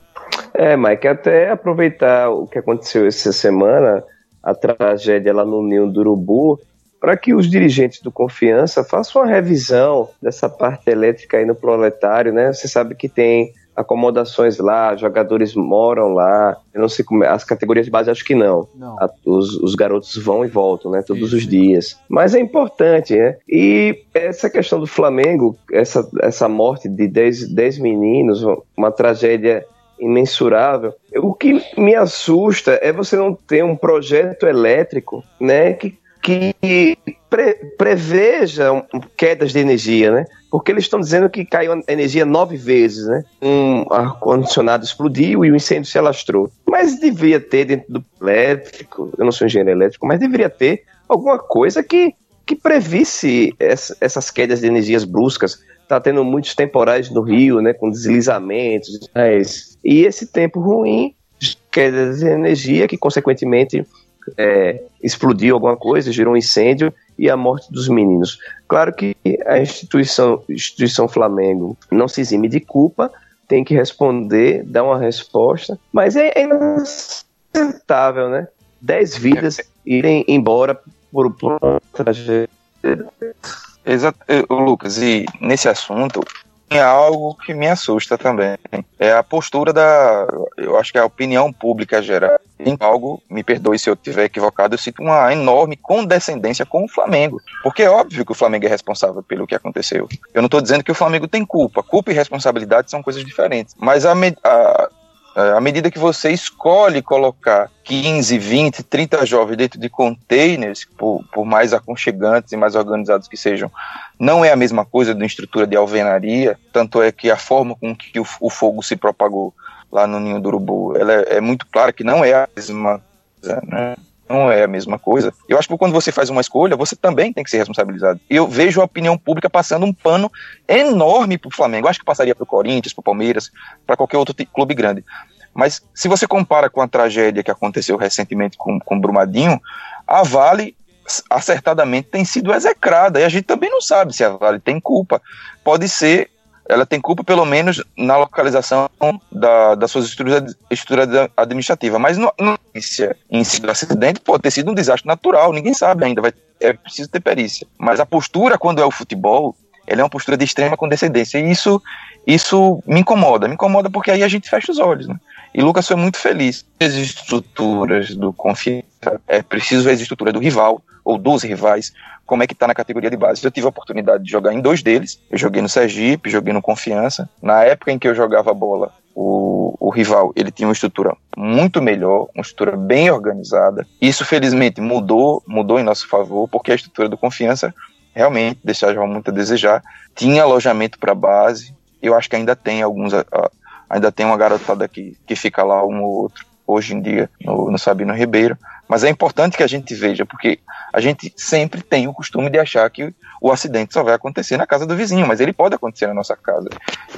É, Mike, até aproveitar o que aconteceu essa semana, a tragédia lá no Ninho do Urubu, para que os dirigentes do Confiança façam uma revisão dessa parte elétrica aí no proletário, né? Você sabe que tem acomodações lá, jogadores moram lá. Eu não sei como é, as categorias de base acho que não. Não. A- os, os garotos vão e voltam, né? Todos Isso. os dias. Mas é importante, né? E essa questão do Flamengo, essa, essa morte de 10, 10 meninos, uma tragédia imensurável. O que me assusta é você não ter um projeto elétrico, né? Que, que pre- preveja quedas de energia, né? Porque eles estão dizendo que caiu energia nove vezes, né? Um ar-condicionado explodiu e o incêndio se alastrou. Mas deveria ter dentro do elétrico, eu não sou engenheiro elétrico, mas deveria ter alguma coisa que, que previsse essa- essas quedas de energias bruscas. Tá tendo muitos temporais no Rio, né? Com deslizamentos. Mas... E esse tempo ruim, quedas de energia, que consequentemente é, explodiu alguma coisa, gerou um incêndio e a morte dos meninos. Claro que a instituição, instituição Flamengo não se exime de culpa, tem que responder, dar uma resposta, mas é, é inaceitável, né? Dez vidas irem embora por, por uma tragédia. Exato, eh, Lucas, e nesse assunto tem algo que me assusta também. É a postura da, eu acho que é a opinião pública geral. Em algo, me perdoe se eu estiver equivocado, eu sinto uma enorme condescendência com o Flamengo. Porque é óbvio que o Flamengo é responsável pelo que aconteceu. Eu não estou dizendo que o Flamengo tem culpa. Culpa e responsabilidade são coisas diferentes. Mas a, a, à medida que você escolhe colocar 15, 20, 30 jovens dentro de containers, por, por mais aconchegantes e mais organizados que sejam, não é a mesma coisa de uma estrutura de alvenaria, tanto é que a forma com que o, o fogo se propagou lá no Ninho do Urubu, ela é, é muito clara que não é a mesma coisa, né? Não é a mesma coisa. Eu acho que quando você faz uma escolha, você também tem que ser responsabilizado. Eu vejo a opinião pública passando um pano enorme pro Flamengo. Eu acho que passaria pro Corinthians, pro Palmeiras, para qualquer outro clube grande. Mas se você compara com a tragédia que aconteceu recentemente com, com Brumadinho, a Vale acertadamente tem sido execrada. E a gente também não sabe se a Vale tem culpa. Pode ser, ela tem culpa pelo menos na localização da, das suas estruturas, estruturas administrativas. Mas no, no em si do acidente pode ter sido um desastre natural. Ninguém sabe ainda. Vai, é preciso ter perícia. Mas a postura, quando é o futebol, ela é uma postura de extrema condescendência. E isso, isso me incomoda. Me incomoda porque aí a gente fecha os olhos. Né? E Lucas foi muito feliz. As estruturas do confiança, é preciso ver as estruturas do rival, ou dos rivais, como é que tá na categoria de base. Eu tive a oportunidade de jogar em dois deles. Eu joguei no Sergipe, joguei no Confiança. Na época em que eu jogava bola, o, o rival ele tinha uma estrutura muito melhor, uma estrutura bem organizada. Isso felizmente mudou, mudou em nosso favor, porque a estrutura do Confiança realmente deixava muito a desejar. Tinha alojamento para base. Eu acho que ainda tem alguns, ainda tem uma garotada que, que fica lá um ou outro hoje em dia no, no Sabino Ribeiro. Mas é importante que a gente veja, porque a gente sempre tem o costume de achar que o acidente só vai acontecer na casa do vizinho, mas ele pode acontecer na nossa casa.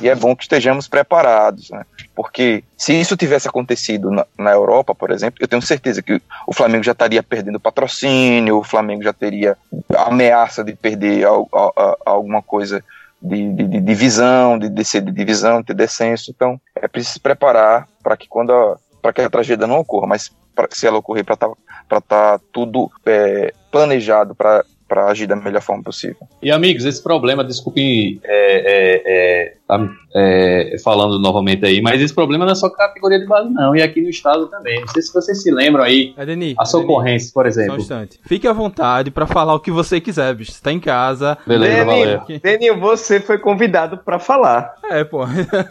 E é bom que estejamos preparados, né? Porque se isso tivesse acontecido na, na Europa, por exemplo, eu tenho certeza que o Flamengo já estaria perdendo patrocínio, o Flamengo já teria ameaça de perder al, al, al, alguma coisa de, de, de divisão, de descer de divisão, ter descenso. Então, é preciso se preparar para que quando a, para que a tragédia não ocorra, mas pra, se ela ocorrer, para estar tá, tá tudo é, planejado para agir da melhor forma possível. E amigos, esse problema, desculpe é, é, tá, é, falando novamente aí, mas esse problema não é só categoria de base não, e aqui no estado também. Não sei se vocês se lembram aí, Edeni, a socorrência, por Só um exemplo. instante. Fique à vontade pra falar o que você quiser, bicho. Você tá em casa. Beleza, valeu. Deninho, você foi convidado para falar. É, pô.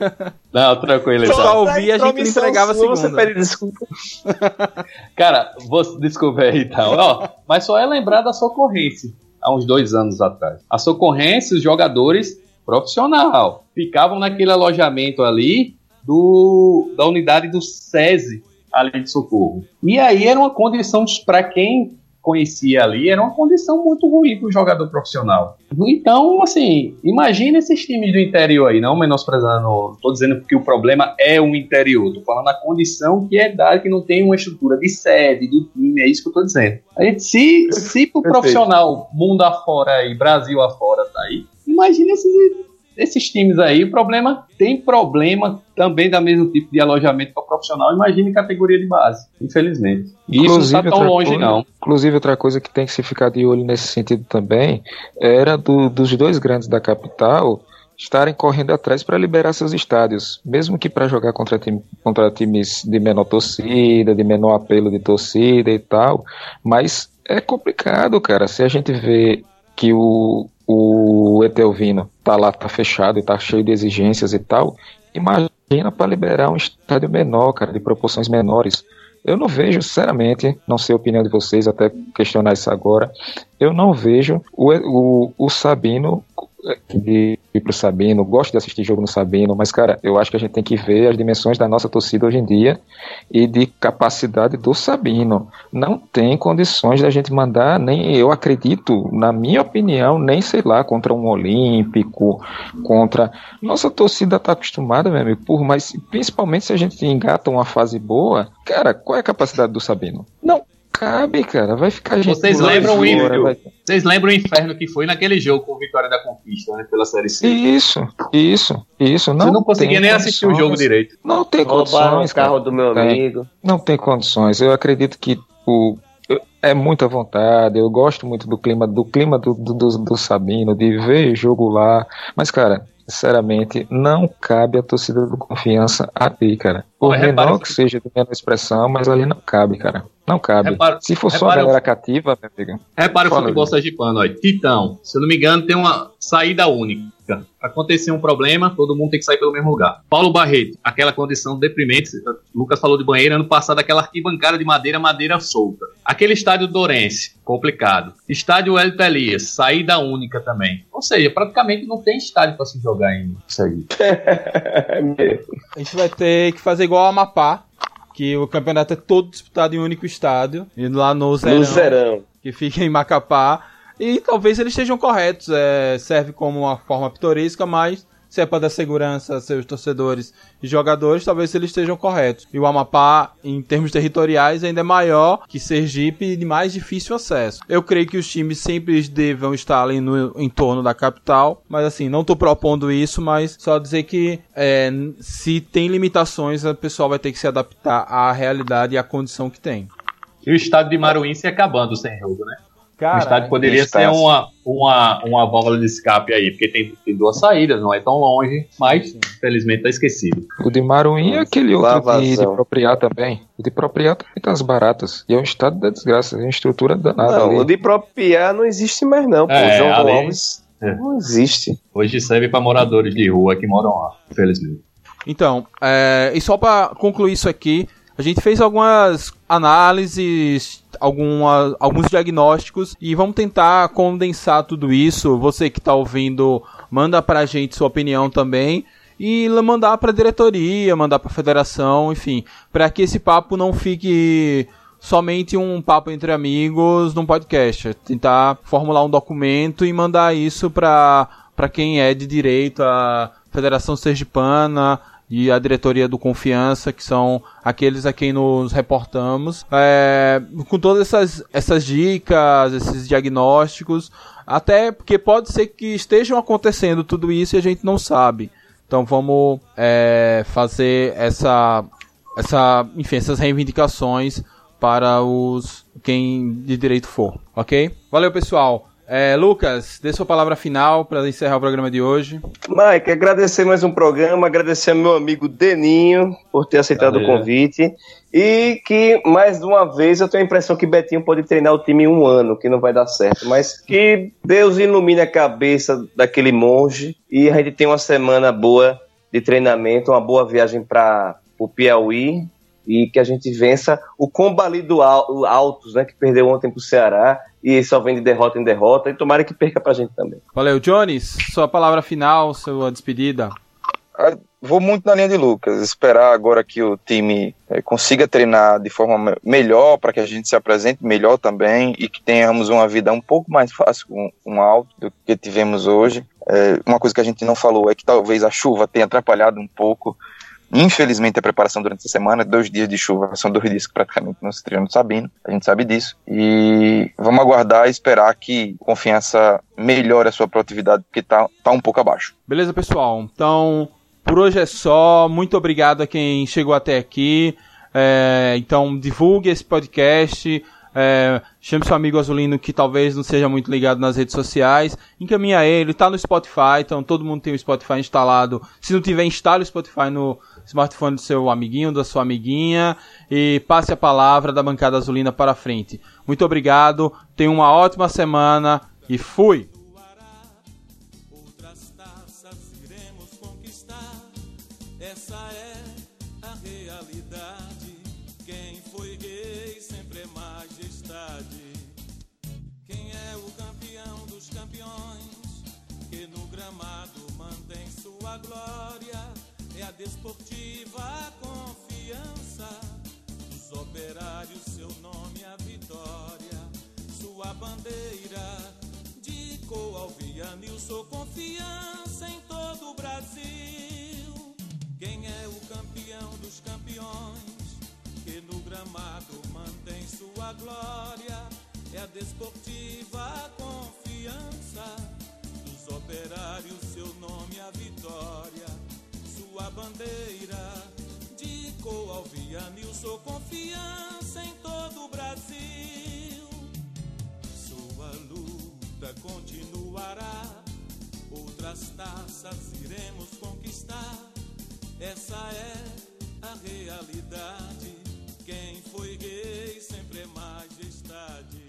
Não, tranquilo, Só então. ouvir, a gente entregava sua, Você segunda. pede desculpa. Cara, você, desculpa aí então. Ó, mas só é lembrar da socorrência, há uns dois anos atrás. A socorrência, os jogadores profissional, ficavam naquele alojamento ali do, da unidade do SESI, ali de socorro. E aí era uma condição, para quem conhecia ali, era uma condição muito ruim para o jogador profissional. Então, assim, imagina esses times do interior aí, não menosprezando, estou dizendo que o problema é o interior, estou falando a condição que é dada, que não tem uma estrutura de sede, do time, é isso que eu estou dizendo. A gente, se, se pro Perfeito. profissional, mundo afora aí, Brasil afora, tá aí, imagina esses, esses times aí, o problema tem problema também da mesmo tipo de alojamento para profissional, imagine categoria de base, infelizmente. E isso não está tão longe, coisa, não. Inclusive, outra coisa que tem que se ficar de olho nesse sentido também era do, dos dois grandes da capital estarem correndo atrás para liberar seus estádios, mesmo que para jogar contra, time, contra times de menor torcida, de menor apelo de torcida e tal, mas é complicado, cara, se a gente vê que o, o Etelvino tá lá, tá fechado e tá cheio de exigências e tal, imagina para liberar um estádio menor, cara, de proporções menores. Eu não vejo, sinceramente, não sei a opinião de vocês, até questionar isso agora, eu não vejo o, o, o Sabino de ir pro Sabino, gosto de assistir jogo no Sabino, mas, cara, eu acho que a gente tem que ver as dimensões da nossa torcida hoje em dia e de capacidade do Sabino. Não tem condições da gente mandar, nem eu acredito, na minha opinião, nem sei lá, contra um Olímpico, contra. Nossa torcida tá acostumada, meu amigo, por mais. Principalmente se a gente engata uma fase boa, cara, qual é a capacidade do Sabino? Não cabe, cara. Vai ficar gente. Vocês lembram, o vai... Vocês lembram o inferno que foi naquele jogo com Vitória da Conquista, né? Pela Série C. Isso, isso, isso. Não Você não conseguia nem assistir o jogo direito. Não tem Roubaram condições. o carro do meu tem. amigo. Não tem condições. Eu acredito que o é muita vontade, eu gosto muito do clima do clima do, do, do, do Sabino, de ver jogo lá, mas cara, sinceramente, não cabe a torcida do confiança ali, cara. Por menor repara- que seja de menor expressão, mas ali não cabe, cara. Não cabe. Repara- Se for só a repara- galera cativa, meu amigo. Repara o futebol sergipano, ó. Titão, se eu não me engano, tem uma saída única. Acontecer um problema, todo mundo tem que sair pelo mesmo lugar. Paulo Barreto, aquela condição deprimente. o Lucas falou de banheiro ano passado, aquela arquibancada de madeira, madeira solta. Aquele estádio Dorense, complicado. Estádio Hélio Elias, saída única também. Ou seja, praticamente não tem estádio para se jogar ainda. Isso aí. A gente vai ter que fazer igual a Amapá, que o campeonato é todo disputado em um único estádio, e lá no Zerão, No Zerão. que fica em Macapá. E talvez eles estejam corretos, é, serve como uma forma pitoresca, mas se é para dar segurança a seus torcedores e jogadores, talvez eles estejam corretos. E o Amapá, em termos territoriais, ainda é maior que Sergipe e de mais difícil acesso. Eu creio que os times sempre devam estar ali no entorno da capital, mas assim, não estou propondo isso, mas só dizer que é, se tem limitações, o pessoal vai ter que se adaptar à realidade e à condição que tem. E o estádio de Maruim se acabando sem jogo, né? O Cara, estádio poderia ser uma, uma, uma válvula de escape aí, porque tem, tem duas saídas, não é tão longe, mas infelizmente tá esquecido. O de Maruim é aquele outro de, de Propriá também. O de Propriá também tá as baratas. E é um estado da desgraça, é uma estrutura danada Não, ali. o de propriar não existe mais não. Pô. É, o João ali- Alves É. não existe. Hoje serve para moradores de rua que moram lá, infelizmente. Então, é, e só para concluir isso aqui, a gente fez algumas análises, alguma, alguns diagnósticos e vamos tentar condensar tudo isso. Você que está ouvindo, manda pra gente sua opinião também e mandar para a diretoria, mandar para a federação, enfim, para que esse papo não fique somente um papo entre amigos num podcast. Tentar formular um documento e mandar isso para para quem é de direito, a Federação Sergipana e a diretoria do Confiança, que são aqueles a quem nos reportamos, é, com todas essas, essas dicas, esses diagnósticos, até porque pode ser que estejam acontecendo tudo isso e a gente não sabe. Então vamos é, fazer essa, essa, enfim, essas reivindicações para os quem de direito for, ok? Valeu pessoal. É, Lucas, dê sua palavra final para encerrar o programa de hoje. Mike, agradecer mais um programa, agradecer ao meu amigo Deninho por ter aceitado Valeu. o convite. E que, mais de uma vez, eu tenho a impressão que Betinho pode treinar o time em um ano, que não vai dar certo. Mas que Deus ilumine a cabeça daquele monge e a gente tem uma semana boa de treinamento, uma boa viagem para o Piauí e que a gente vença o Combali do Al- o Altos, né, que perdeu ontem pro Ceará e só vem de derrota em derrota e tomara que perca pra gente também. Valeu, Jones. Sua palavra final, sua despedida. Ah, Vou muito na linha de Lucas, esperar agora que o time eh, consiga treinar de forma me- melhor, para que a gente se apresente melhor também e que tenhamos uma vida um pouco mais fácil com, o alto do que tivemos hoje. Eh, uma coisa que a gente não falou é que talvez a chuva tenha atrapalhado um pouco, Infelizmente, a preparação durante a semana, dois dias de chuva, são dois dias que praticamente não se treina no Sabino, a gente sabe disso. E vamos aguardar e esperar que confiança melhore a sua produtividade, porque tá, tá um pouco abaixo. Beleza, pessoal? Então, por hoje é só. Muito obrigado a quem chegou até aqui. É, então, divulgue esse podcast. É, chame seu amigo azulino que talvez não seja muito ligado nas redes sociais. Encaminha ele, tá no Spotify, então todo mundo tem o Spotify instalado. Se não tiver, instale o Spotify no smartphone do seu amiguinho, da sua amiguinha. E passe a palavra da bancada azulina para frente. Muito obrigado, tenha uma ótima semana e fui! É a desportiva confiança dos operários. Seu nome a vitória. Sua bandeira de Coalvianilson confiança em todo o Brasil. Quem é o campeão dos campeões? Que no gramado mantém sua glória. É a desportiva confiança dos operários. Seu nome a vitória. Sua bandeira de Coalvianilson confiança em todo o Brasil. Sua luta continuará. Outras taças iremos conquistar. Essa é a realidade. Quem foi gay sempre é majestade.